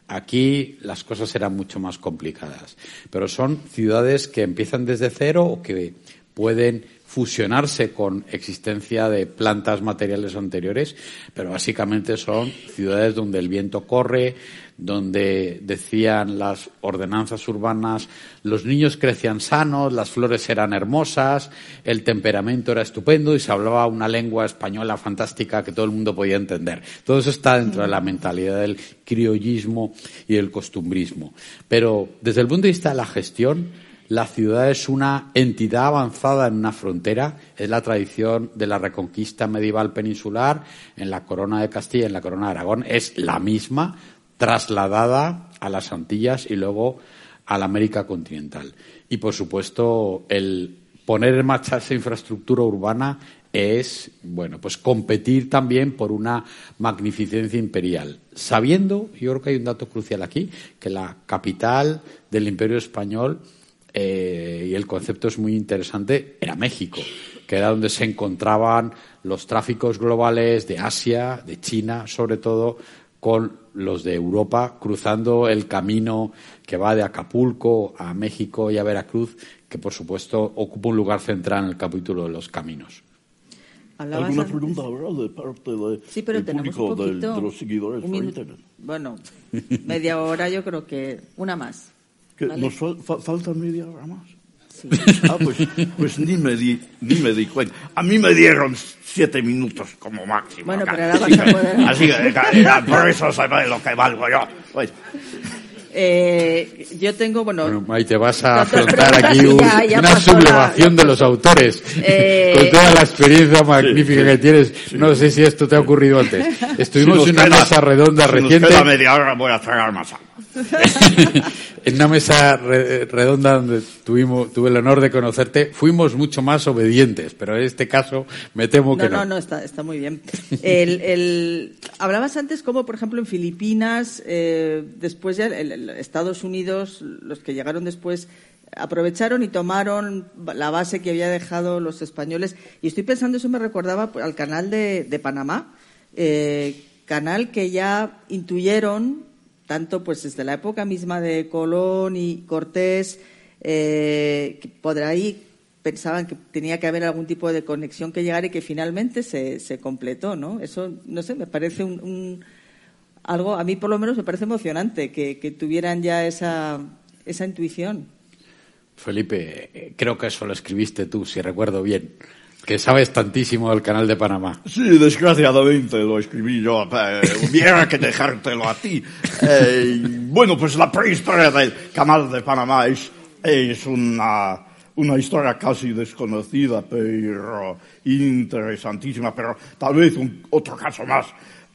Aquí las cosas eran mucho más complicadas, pero son ciudades que empiezan desde cero o que pueden fusionarse con existencia de plantas materiales anteriores, pero básicamente son ciudades donde el viento corre, donde decían las ordenanzas urbanas, los niños crecían sanos, las flores eran hermosas, el temperamento era estupendo y se hablaba una lengua española fantástica que todo el mundo podía entender. Todo eso está dentro de la mentalidad del criollismo y el costumbrismo. Pero desde el punto de vista de la gestión, la ciudad es una entidad avanzada en una frontera, es la tradición de la reconquista medieval peninsular, en la corona de Castilla en la corona de Aragón, es la misma, trasladada a las Antillas y luego a la América continental. Y, por supuesto, el poner en marcha esa infraestructura urbana es, bueno, pues competir también por una magnificencia imperial. Sabiendo, yo creo que hay un dato crucial aquí, que la capital del Imperio Español eh, y el concepto es muy interesante, era México, que era donde se encontraban los tráficos globales de Asia, de China, sobre todo, con los de Europa, cruzando el camino que va de Acapulco a México y a Veracruz, que por supuesto ocupa un lugar central en el capítulo de los caminos. ¿Alguna pregunta habrá de parte de, sí, pero tenemos un poquito, de, los seguidores por internet? Bueno, media hora yo creo que una más. ¿Nos falta media hora más? Sí. Ah, pues, pues ni, me di, ni me di cuenta. A mí me dieron siete minutos como máximo. Bueno, pero ahora vas a poder... Así que, por eso sabe lo que valgo yo. Pues. Eh, yo tengo, bueno... bueno te vas a afrontar aquí una sublevación de los autores. Eh, con toda la experiencia magnífica que tienes. No sé si esto te ha ocurrido antes. Estuvimos en una mesa redonda si reciente. Nos queda media hora voy a tragar más agua. En una mesa redonda donde tuvimos, tuve el honor de conocerte, fuimos mucho más obedientes, pero en este caso me temo que no. No, no, está, está muy bien. El, el, hablabas antes como, por ejemplo, en Filipinas, eh, después ya el, Estados Unidos, los que llegaron después, aprovecharon y tomaron la base que había dejado los españoles. Y estoy pensando, eso me recordaba al canal de, de Panamá, eh, canal que ya intuyeron tanto pues desde la época misma de Colón y Cortés, eh, que por ahí pensaban que tenía que haber algún tipo de conexión que llegara y que finalmente se, se completó, ¿no? Eso, no sé, me parece un, algo, a mí por lo menos me parece emocionante que, que tuvieran ya esa, esa intuición. Felipe, creo que eso lo escribiste tú, si recuerdo bien que sabes tantísimo del canal de Panamá. Sí, desgraciadamente lo escribí yo. Eh, hubiera que dejártelo a ti. Eh, bueno, pues la prehistoria del canal de Panamá es, es una, una historia casi desconocida, pero interesantísima. Pero tal vez un, otro caso más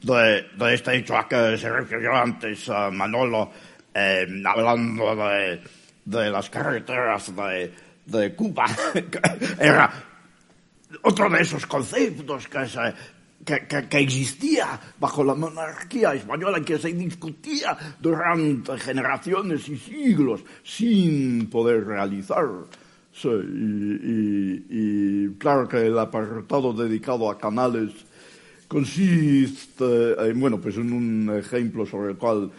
de, de este hecho a que se refirió antes uh, Manolo, eh, hablando de, de las carreteras de, de Cuba. Era otro de esos conceptos que, que, existía bajo la monarquía española y que se discutía durante generaciones y siglos sin poder realizar. y, claro que el apartado dedicado a canales consiste en, bueno, pues en un ejemplo sobre el cual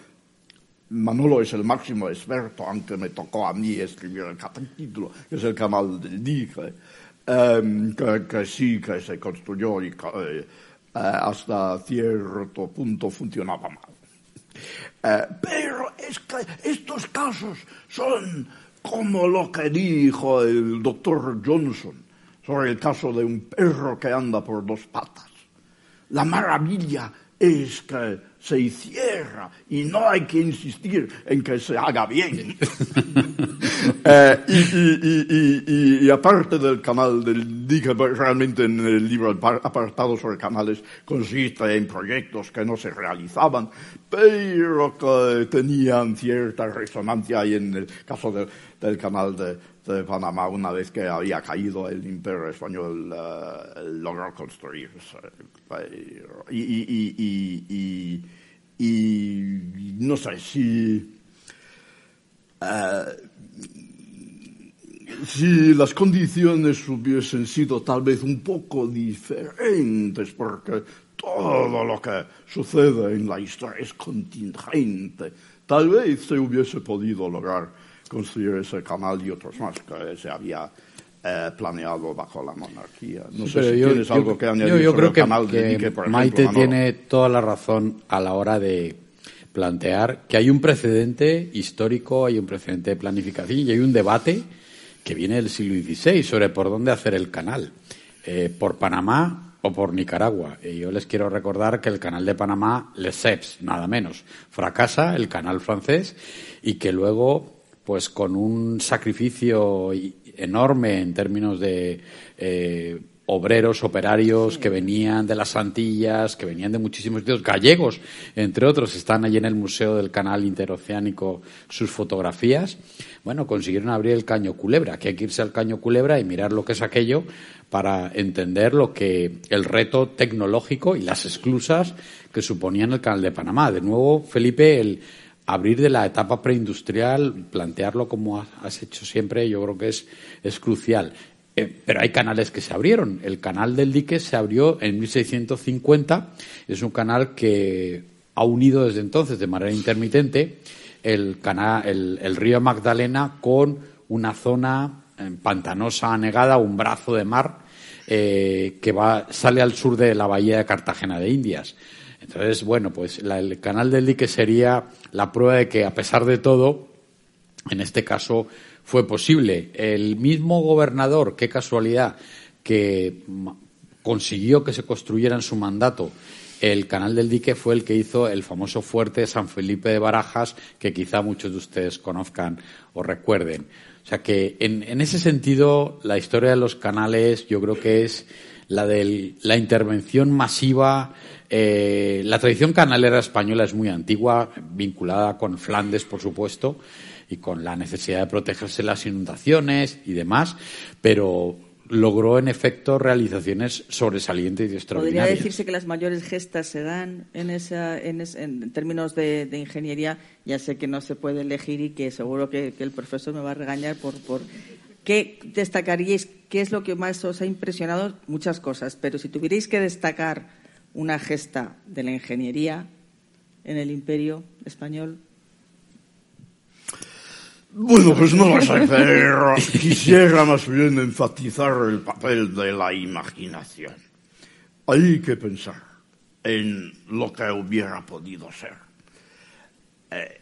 Manolo es el máximo experto, aunque me tocó a mí escribir el capítulo, que es el canal del Dique Em, que, sí que se construyó y eh, hasta cierto punto funcionaba mal. Eh, pero es que estos casos son como lo que dijo el doctor Johnson sobre el caso de un perro que anda por dos patas. La maravilla es que se hiciera y no hay que insistir en que se haga bien. Eh, y, aparte del canal del dique, pues, realmente en el libro apartado sobre canales consiste en proyectos que no se realizaban, pero que tenían cierta resonancia y en el caso del canal de, Panamá, una vez que había caído el imperio español, eh, logró construirse. y y no sé si, eh, si las condiciones hubiesen sido tal vez un poco diferentes, porque todo lo que sucede en la historia es contingente, tal vez se hubiese podido lograr construir ese canal y otros más que se había eh, planeado bajo la monarquía. No sé si tienes algo que añadir yo, creo el canal que, Maite tiene toda la razón a la hora de plantear que hay un precedente histórico, hay un precedente de planificación y hay un debate que viene del siglo XVI sobre por dónde hacer el canal, eh, por Panamá o por Nicaragua. Y yo les quiero recordar que el canal de Panamá, Lesseps, nada menos, fracasa, el canal francés, y que luego, pues con un sacrificio enorme en términos de eh, obreros, operarios que venían de las Antillas, que venían de muchísimos sitios, gallegos, entre otros, están allí en el Museo del Canal Interoceánico sus fotografías. Bueno, consiguieron abrir el Caño Culebra, que hay que irse al Caño Culebra y mirar lo que es aquello para entender lo que el reto tecnológico y las exclusas que suponían el Canal de Panamá. De nuevo, Felipe, el abrir de la etapa preindustrial, plantearlo como has hecho siempre, yo creo que es, es crucial. Eh, pero hay canales que se abrieron. El canal del dique se abrió en 1650. Es un canal que ha unido desde entonces de manera intermitente el, canal, el, río Magdalena con una zona eh, pantanosa, anegada, un brazo de mar eh, que va, sale al sur de la bahía de Cartagena de Indias. Entonces, bueno, pues el canal del dique sería la prueba de que, a pesar de todo, en este caso fue posible. El mismo gobernador, qué casualidad, que consiguió que se construyera en su mandato el canal del dique fue el que hizo el famoso fuerte San Felipe de Barajas, que quizá muchos de ustedes conozcan o recuerden. O sea que en, ese sentido, la historia de los canales yo creo que es la de la intervención masiva eh, la tradición canalera española es muy antigua, vinculada con Flandes, por supuesto, y con la necesidad de protegerse las inundaciones y demás, pero logró en efecto realizaciones sobresalientes y extraordinarias. Podría decirse que las mayores gestas se dan en, términos de, ingeniería. Ya sé que no se puede elegir y que seguro que, el profesor me va a regañar por, por ¿Qué destacaríais? ¿Qué es lo que más os ha impresionado? Muchas cosas, pero si tuvierais que destacar una gesta de la ingeniería, en el imperio español? Bueno, pues no sé, pero quisiera más bien enfatizar el papel de la imaginación. Hay que pensar en lo que hubiera podido ser. Eh,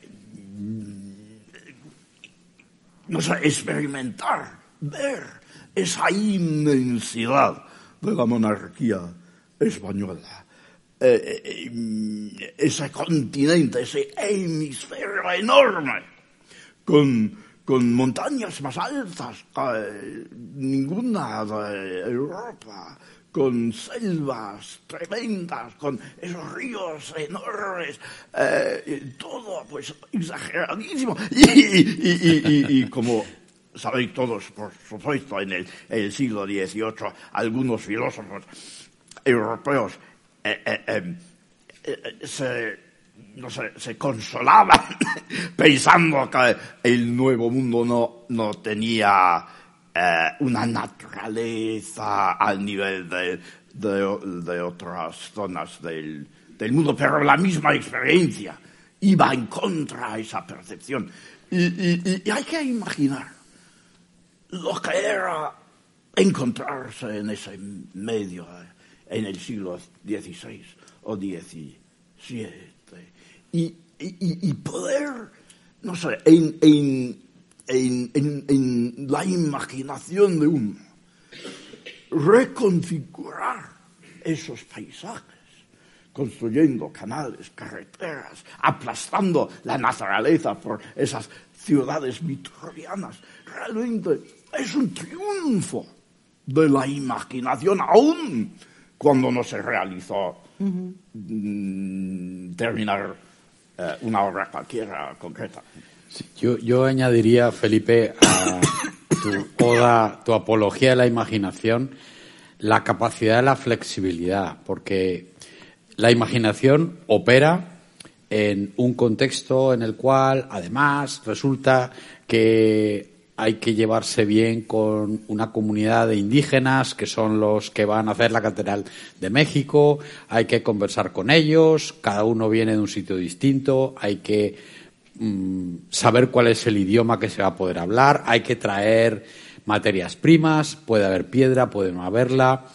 no sé, experimentar, ver esa inmensidad de la monarquía española. Eh, eh, ese continente, ese hemisferio enorme con, con montañas más altas que ninguna de Europa, con selvas tremendas, con esos ríos enormes, eh, todo pues exageradísimo. Y, como sabéis todos, por supuesto, en el, siglo XVIII, algunos filósofos europeos eh, eh, se no se consolaban pensando que el nuevo mundo no, no tenía eh, una naturaleza al nivel de, de, otras zonas del, del, mundo, pero la misma experiencia iba en contra de esa percepción. Y, y hay que imaginar lo que era encontrarse en ese medio, en el siglo XVI o XVII y, y, poder, no sé, en, en, en, en, la imaginación de uno, reconfigurar esos paisajes, construyendo canales, carreteras, aplastando la naturaleza por esas ciudades vitorianas. Realmente es un triunfo de la imaginación, aún cuando no se realizó mm, terminar eh, una obra cualquiera concreta. yo, yo, añadiría, Felipe, a tu oda, tu apología de la imaginación, la capacidad de la flexibilidad, porque la imaginación opera en un contexto en el cual, además, resulta que hay que llevarse bien con una comunidad de indígenas que son los que van a hacer la Catedral de México, hay que conversar con ellos, cada uno viene de un sitio distinto, hay que mm, saber cuál es el idioma que se va a poder hablar, hay que traer materias primas, puede haber piedra, puede no haberla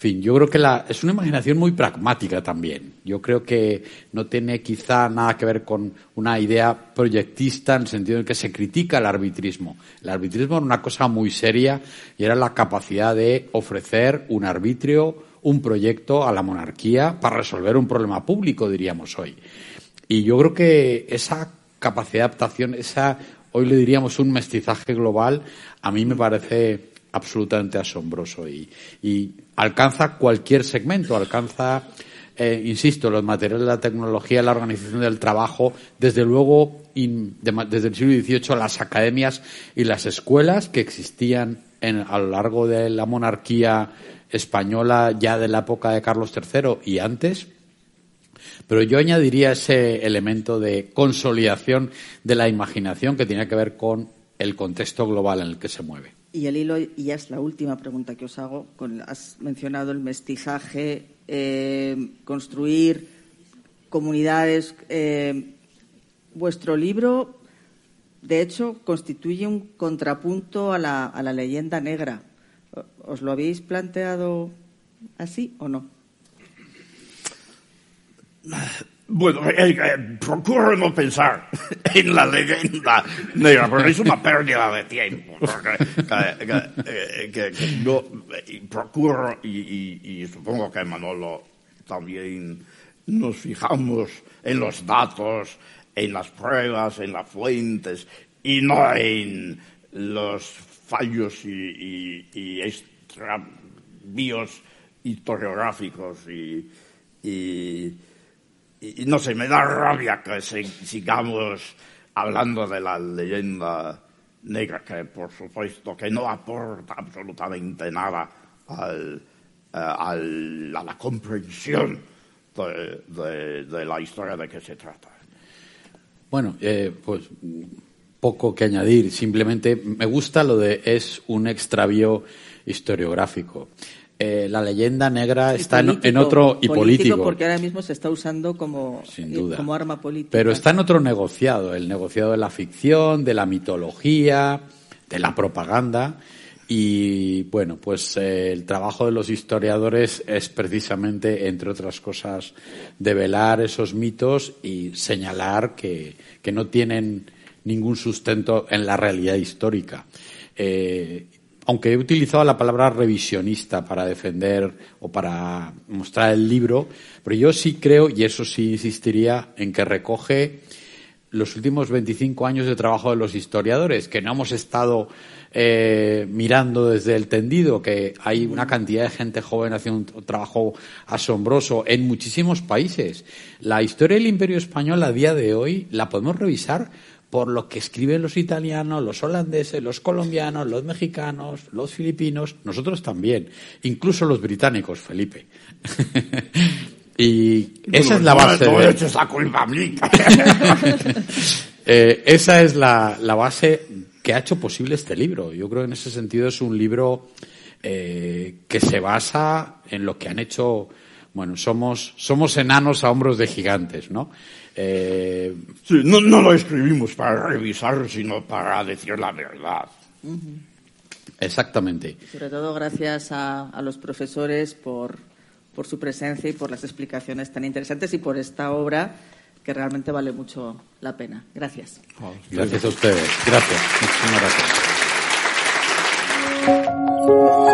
fin, yo creo que la, es una imaginación muy pragmática también. Yo creo que no tiene quizá nada que ver con una idea proyectista en el sentido en que se critica el arbitrismo. El arbitrismo era una cosa muy seria y era la capacidad de ofrecer un arbitrio, un proyecto a la monarquía para resolver un problema público, diríamos hoy. Y yo creo que esa capacidad de adaptación, esa, hoy le diríamos un mestizaje global, a mí me parece absolutamente asombroso y, y alcanza cualquier segmento, alcanza, eh, insisto, los materiales la tecnología, la organización del trabajo, desde luego, desde el siglo XVIII, las academias y las escuelas que existían a lo largo de la monarquía española ya de la época de Carlos III y antes. Pero yo añadiría ese elemento de consolidación de la imaginación que tiene que ver con el contexto global en el que se mueve. Y el hilo, y ya es la última pregunta que os hago, has mencionado el mestizaje, eh, construir comunidades. Eh, vuestro libro, de hecho, constituye un contrapunto a la, a la leyenda negra. ¿Os lo habéis planteado así o no? Bueno, eh, eh, procuro no pensar en la leyenda negra, pero es una pérdida de tiempo. que, yo procuro, y, supongo que Manolo también nos fijamos en los datos, en las pruebas, en las fuentes, y no en los fallos y, y, extravíos historiográficos y y, no sé, me da rabia que sigamos hablando de la leyenda negra, que por supuesto que no aporta absolutamente nada al, eh, a la comprensión de, la historia de que se trata. Bueno, eh, pues poco que añadir. Simplemente me gusta lo de es un extravío historiográfico. Eh, la leyenda negra está en, otro y político, porque ahora mismo se está usando como, eh, como arma política. Pero está en otro negociado, el negociado de la ficción, de la mitología, de la propaganda. Y bueno, pues eh, el trabajo de los historiadores es precisamente, entre otras cosas, develar esos mitos y señalar que, que no tienen ningún sustento en la realidad histórica. Eh, aunque he utilizado la palabra revisionista para defender o para mostrar el libro, pero yo sí creo, y eso sí insistiría, en que recoge los últimos 25 años de trabajo de los historiadores, que no hemos estado eh, mirando desde el tendido, que hay una cantidad de gente joven haciendo un trabajo asombroso en muchísimos países. La historia del Imperio Español a día de hoy la podemos revisar por lo que escriben los italianos, los holandeses, los colombianos, los mexicanos, los filipinos, nosotros también, incluso los británicos, Felipe. y esa es la base. Eh, esa es la, base que ha hecho posible este libro. Yo creo que en ese sentido es un libro eh, que se basa en lo que han hecho. Bueno, somos, somos enanos a hombros de gigantes, ¿no? Eh, no, lo escribimos para revisar, sino para decir la verdad. Uh -huh. Exactamente. Sobre todo gracias a, los profesores por, por, su presencia y por las explicaciones tan interesantes y por esta obra que realmente vale mucho la pena. Gracias. Ah, gracias a ustedes. Gracias. Muchísimas gracias.